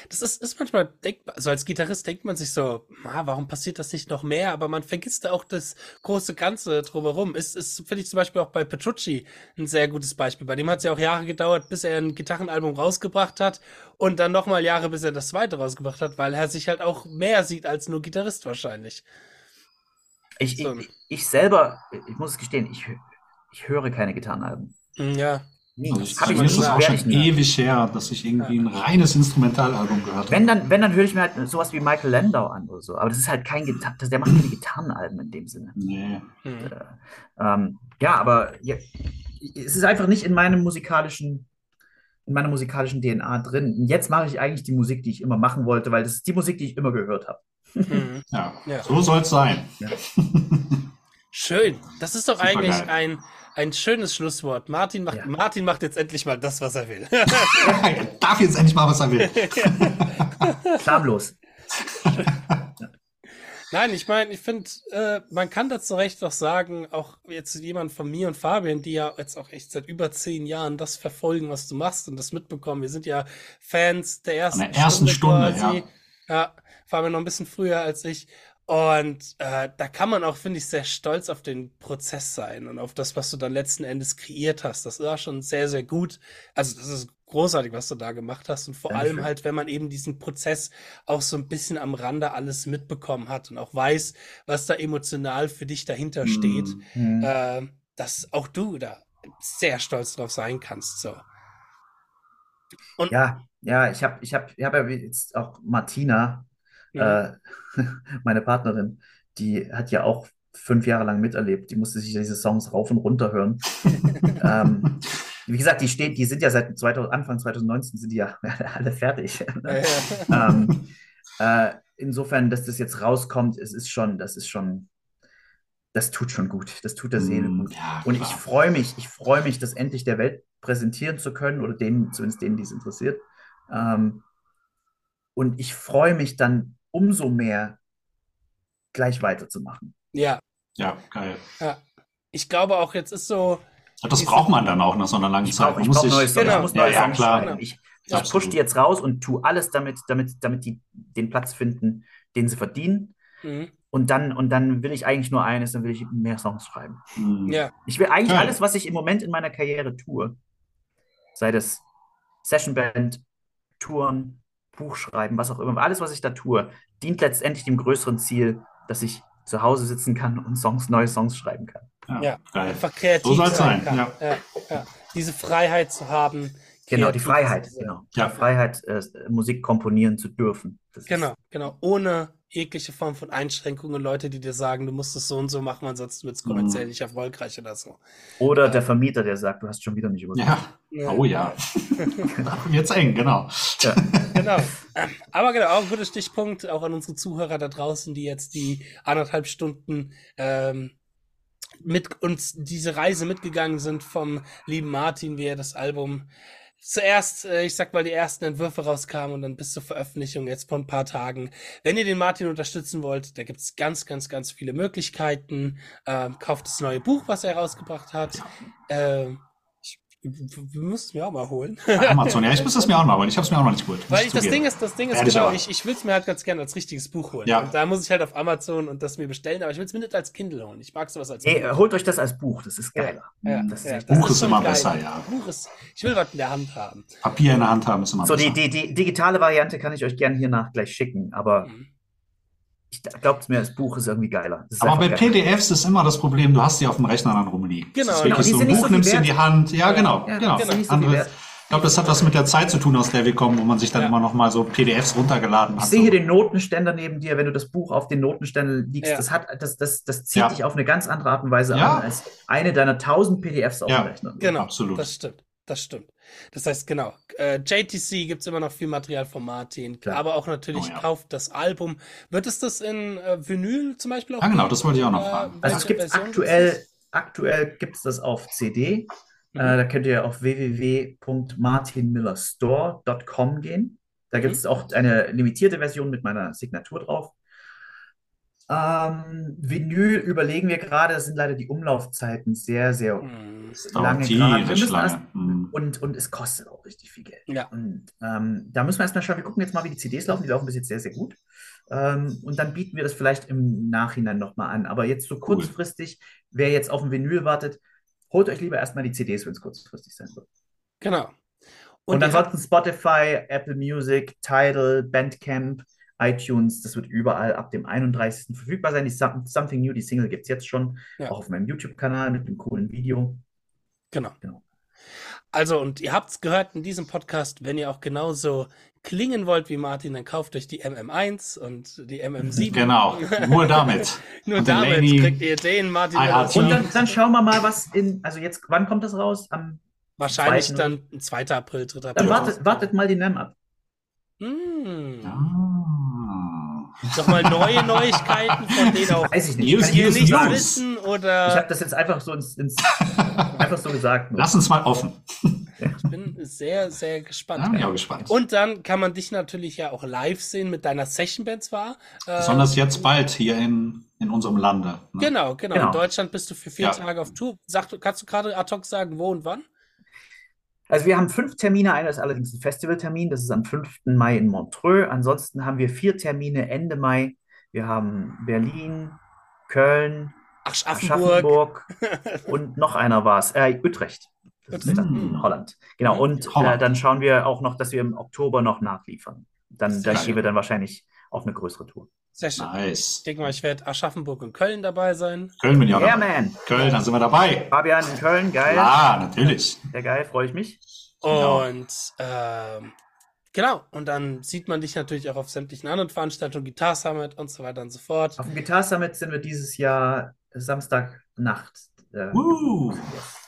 Das ist, ist manchmal denkbar, also als Gitarrist denkt man sich so, ah, warum passiert das nicht noch mehr? Aber man vergisst da auch das große Ganze drumherum. Ist, ist, finde ich zum Beispiel auch bei Petrucci ein sehr gutes Beispiel. Bei dem hat es ja auch Jahre gedauert, bis er ein Gitarrenalbum rausgebracht hat und dann nochmal Jahre, bis er das zweite rausgebracht hat, weil er sich halt auch mehr sieht als nur Gitarrist wahrscheinlich. Ich, So. ich, ich selber, ich muss es gestehen, ich, ich höre keine Gitarrenalben. Mhm, Ja. Nie. Also ich, Hab ich mir nie, ist es auch schon ich nie. ewig her, dass ich irgendwie ein reines Instrumentalalbum gehört habe. Wenn dann, wenn dann höre ich mir halt sowas wie Michael Landau an oder so. Aber das ist halt kein Gitar das, der macht keine Gitarrenalben in dem Sinne. Nee. Mhm. Ähm, ja, aber ja, es ist einfach nicht in meinem musikalischen, in meiner musikalischen DNA drin. Und jetzt mache ich eigentlich die Musik, die ich immer machen wollte, weil das ist die Musik, die ich immer gehört habe. Mhm. Ja, Ja. so soll es sein. Schön. Das ist doch Supergeil. eigentlich ein, ein schönes Schlusswort. Martin macht, Ja. Martin macht jetzt endlich mal das, was er will. er darf jetzt endlich mal, was er will. Schamlos. Nein, ich meine, ich finde, äh, man kann da zu Recht doch sagen, auch jetzt jemand von mir und Fabian, die ja jetzt auch echt seit über zehn Jahren das verfolgen, was du machst und das mitbekommen. Wir sind ja Fans der ersten, der ersten Stunde, quasi. Ja, Fabian noch ein bisschen früher als ich. Und äh, da kann man auch, finde ich, sehr stolz auf den Prozess sein und auf das, was du dann letzten Endes kreiert hast. Das war schon sehr, sehr gut. Also das ist großartig, was du da gemacht hast. Und vor Dankeschön. allem halt, wenn man eben diesen Prozess auch so ein bisschen am Rande alles mitbekommen hat und auch weiß, was da emotional für dich dahinter steht, Hm. äh, dass auch du da sehr stolz drauf sein kannst. So. Und Ja, ja, ich habe ich hab, ich hab ja jetzt auch Martina, Mhm. äh, meine Partnerin, die hat ja auch fünf Jahre lang miterlebt. Die musste sich diese Songs rauf und runter hören. ähm, wie gesagt, die steht, die sind ja seit 2000, Anfang 2019 sind die ja alle fertig. ja. ähm, äh, insofern, dass das jetzt rauskommt, es ist schon, das ist schon, das tut schon gut. Das tut der Seele Mm, gut. ja, Und ich freue mich, ich freue mich, das endlich der Welt präsentieren zu können oder denen, zumindest denen, die es interessiert. Ähm, und ich freue mich dann umso mehr, gleich weiterzumachen. ja, Ja, geil. ich glaube auch, jetzt ist so, Ja, Das braucht man dann auch nach so einer langen Ich Zeit. ich muss sich- neue Songs, Genau. ich muss Ja, neue ja, Songs klar. schreiben. Ich, ich push die jetzt raus und tue alles damit, damit, damit die den Platz finden, den sie verdienen. mhm, Und dann, und dann will ich eigentlich nur eines, dann will ich mehr Songs schreiben. Mm. ja, Ich will eigentlich Geil. alles, was ich im Moment in meiner Karriere tue, sei das Sessionband, Touren, Buchschreiben, was auch immer, alles, was ich da tue, dient letztendlich dem größeren Ziel, dass ich zu Hause sitzen kann und Songs, neue Songs schreiben kann. Ja, ja, geil. einfach kreativ So soll's sein sein, kann. ja. Ja, ja. Diese Freiheit zu haben. Genau, die Freiheit, genau. Ja. Die Freiheit, äh, Musik komponieren zu dürfen. Das ist- Genau, genau. Ohne jegliche Form von Einschränkungen, Leute, die dir sagen, du musst es so und so machen, ansonsten wird es kommerziell Mhm. nicht erfolgreich oder so. Oder der Vermieter, der sagt, du hast schon wieder nicht übernommen. Ja. Ja. Oh ja. Jetzt eng, genau. Ja. Genau. Aber genau, auch ein guter Stichpunkt, auch an unsere Zuhörer da draußen, die jetzt die anderthalb Stunden ähm, mit uns diese Reise mitgegangen sind vom lieben Martin, wie er das Album zuerst, äh, ich sag mal, die ersten Entwürfe rauskamen und dann bis zur Veröffentlichung jetzt vor ein paar Tagen. Wenn ihr den Martin unterstützen wollt, da gibt's ganz, ganz, ganz viele Möglichkeiten. Ähm, kauft das neue Buch, was er rausgebracht hat. Ähm, wir müssen es mir auch mal holen. Amazon. Ja, ich muss das mir auch mal holen. Ich habe es mir auch noch nicht geholt. Weil ich, das. Ding ist, das Ding ist Ehrlich genau, ich, ich will es mir halt ganz gerne als richtiges Buch holen. Ja. Und da muss ich halt auf Amazon und das mir bestellen, aber ich will es mir nicht als Kindle holen. Ich mag sowas als Hey, äh, Buch. holt euch das als Buch, das ist geiler. Ja, das ist ja, das Buch ist immer geil. besser, ja. Buch ist, ich will was in der Hand haben. Papier in der Hand haben ist immer So, die, besser. die, die digitale Variante kann ich euch gerne hiernach gleich schicken, aber Mhm. Ich glaubt mir, das Buch ist irgendwie geiler. Ist Aber bei geiler. PDFs ist immer das Problem, du hast die auf dem Rechner dann rumliegen. Genau, Das ist genau, so, ein Buch so nimmst du in die Hand. Ja, genau. Ja, genau. so Andere, wert. Ich glaube, das hat was mit der Zeit zu tun, aus der wir kommen, wo man sich dann Ja. immer noch mal so PDFs runtergeladen Ich hat. sehe hier den Notenständer neben dir, wenn du das Buch auf den Notenständer liegst. Ja. Das, hat, das, das, das zieht Ja. dich auf eine ganz andere Art und Weise Ja. an als eine deiner tausend PDFs auf Ja. dem Rechner. Genau, Absolut. das stimmt. Das stimmt. Das heißt, genau, äh, JTC gibt's immer noch viel Material von Martin, Klar. aber auch natürlich Oh ja. kauft das Album. Wird es das in äh, Vinyl zum Beispiel auch? Ah, genau, das wollte ich auch noch fragen. Also es gibt aktuell, aktuell gibt es das auf CD. Mhm. Äh, da könnt ihr auf www.martinmillerstore.com gehen. Da gibt es Mhm. auch eine limitierte Version mit meiner Signatur drauf. Ähm, Vinyl überlegen wir gerade, das sind leider die Umlaufzeiten sehr, sehr Hm, lange Dauert gerade. Erst, lange. Hm. und, und es kostet auch richtig viel Geld. Ja. Und ähm, da müssen wir erstmal schauen, wir gucken jetzt mal, wie die CDs laufen. Die laufen bis jetzt sehr, sehr gut. Ähm, und dann bieten wir das vielleicht im Nachhinein nochmal an. Aber jetzt so kurzfristig, wer jetzt auf ein Vinyl wartet, holt euch lieber erstmal die CDs, wenn es kurzfristig sein wird. Genau. Und, habt- ansonsten Spotify, Apple Music, Tidal, Bandcamp, iTunes, das wird überall ab dem 31. verfügbar sein. Die Some- Something New, die Single gibt es jetzt schon, Ja. auch auf meinem YouTube-Kanal mit einem coolen Video. Genau. Genau. Also, und ihr habt's gehört in diesem Podcast, wenn ihr auch genauso klingen wollt wie Martin, dann kauft euch die MM1 und die MM7. Genau, nur damit. Nur Und damit Laney kriegt ihr den Martin. Und dann, dann schauen wir mal, was in, also jetzt, wann kommt das raus? Am, wahrscheinlich zweiten- dann 2. April, 3. dann April. wartet, wartet mal die NAM ab. Hm. Ah. Nochmal neue Neuigkeiten, von denen auch Weiß ich nicht. News, ich News, nichts News. wissen Ich oder habe das jetzt einfach so ins, ins einfach so gesagt. nur. Lass uns mal offen. ich bin sehr, sehr Da gespannt. bin ich auch gespannt. Und dann kann man dich natürlich ja auch live sehen mit deiner Session-Band zwar. Äh, Besonders jetzt bald hier in, in unserem Lande. ne? Genau, genau, Genau. In Deutschland bist du für vier Ja. Tage auf Tour. Sag, du- kannst du gerade ad hoc sagen, wo und wann? Also wir haben fünf Termine. Einer ist allerdings ein Festivaltermin. Das ist am 5. Mai in Montreux. Ansonsten haben wir vier Termine Ende Mai. Wir haben Berlin, Köln, Aschaffenburg. Aschaffenburg und noch einer war es, äh, Utrecht. Das ist dann in Holland. Genau. Und äh, dann schauen wir auch noch, dass wir im Oktober noch nachliefern. Dann, geil. gehen wir dann wahrscheinlich auf eine größere Tour. Sehr schön. Nice. Ich denke mal, ich werde Aschaffenburg und Köln dabei sein. Köln bin ich auch Yeah, dabei. man. Köln, dann sind wir dabei. Fabian in Köln, geil. Klar, natürlich. Sehr geil, freue ich mich. Genau. Und ähm, genau, und dann sieht man dich natürlich auch auf sämtlichen anderen Veranstaltungen, Guitar Summit und so weiter und so fort. Auf dem Guitar Summit sind wir dieses Jahr Samstagnacht. Äh, Uh.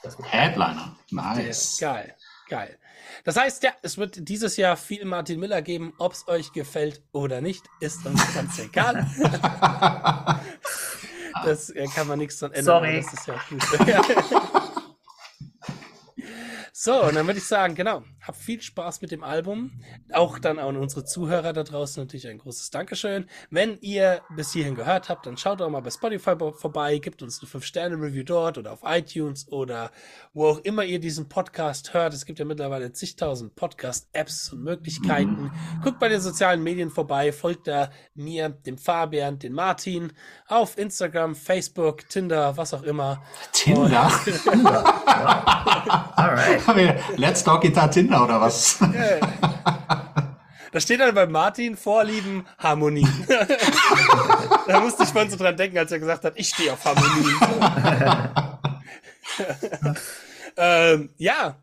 wird Headliner. Nice. Geil, geil. Das heißt, ja, es wird dieses Jahr viel Martin Miller geben. Ob es euch gefällt oder nicht, ist uns ganz egal. Das äh, kann man nichts dran ändern. Sorry. ja gut. So, und dann würde ich sagen, genau, habt viel Spaß mit dem Album. Auch dann an unsere Zuhörer da draußen natürlich ein großes Dankeschön. Wenn ihr bis hierhin gehört habt, dann schaut doch mal bei Spotify vorbei, gebt uns eine 5-Sterne-Review dort oder auf iTunes oder wo auch immer ihr diesen Podcast hört. Es gibt ja mittlerweile zigtausend Podcast-Apps und Möglichkeiten. Guckt bei den sozialen Medien vorbei, folgt da mir, dem Fabian, den Martin auf Instagram, Facebook, Tinder, was auch immer. Tinder? Alright. Haben wir Let's Talk Guitar Tinder oder was? Da steht dann bei Martin Vorlieben Harmonie. da musste ich vorhin so dran denken, als er gesagt hat, ich stehe auf Harmonie. ähm, ja.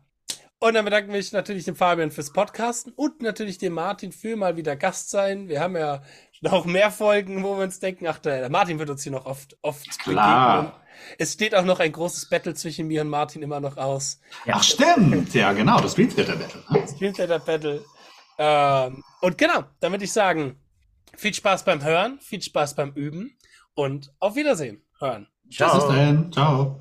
Und dann bedanke ich mich natürlich dem Fabian fürs Podcasten und natürlich dem Martin für mal wieder Gast sein. Wir haben ja noch mehr Folgen, wo wir uns denken, ach, der, der Martin wird uns hier noch oft, oft Klar. begegnen. Es steht auch noch ein großes Battle zwischen mir und Martin immer noch aus. Ach stimmt, ja genau, das Streetfighter Battle. ne? Streamfighter Battle. Ähm, und genau, dann würde ich sagen, viel Spaß beim Hören, viel Spaß beim Üben und auf Wiedersehen hören. Bis Ciao. dann, ciao.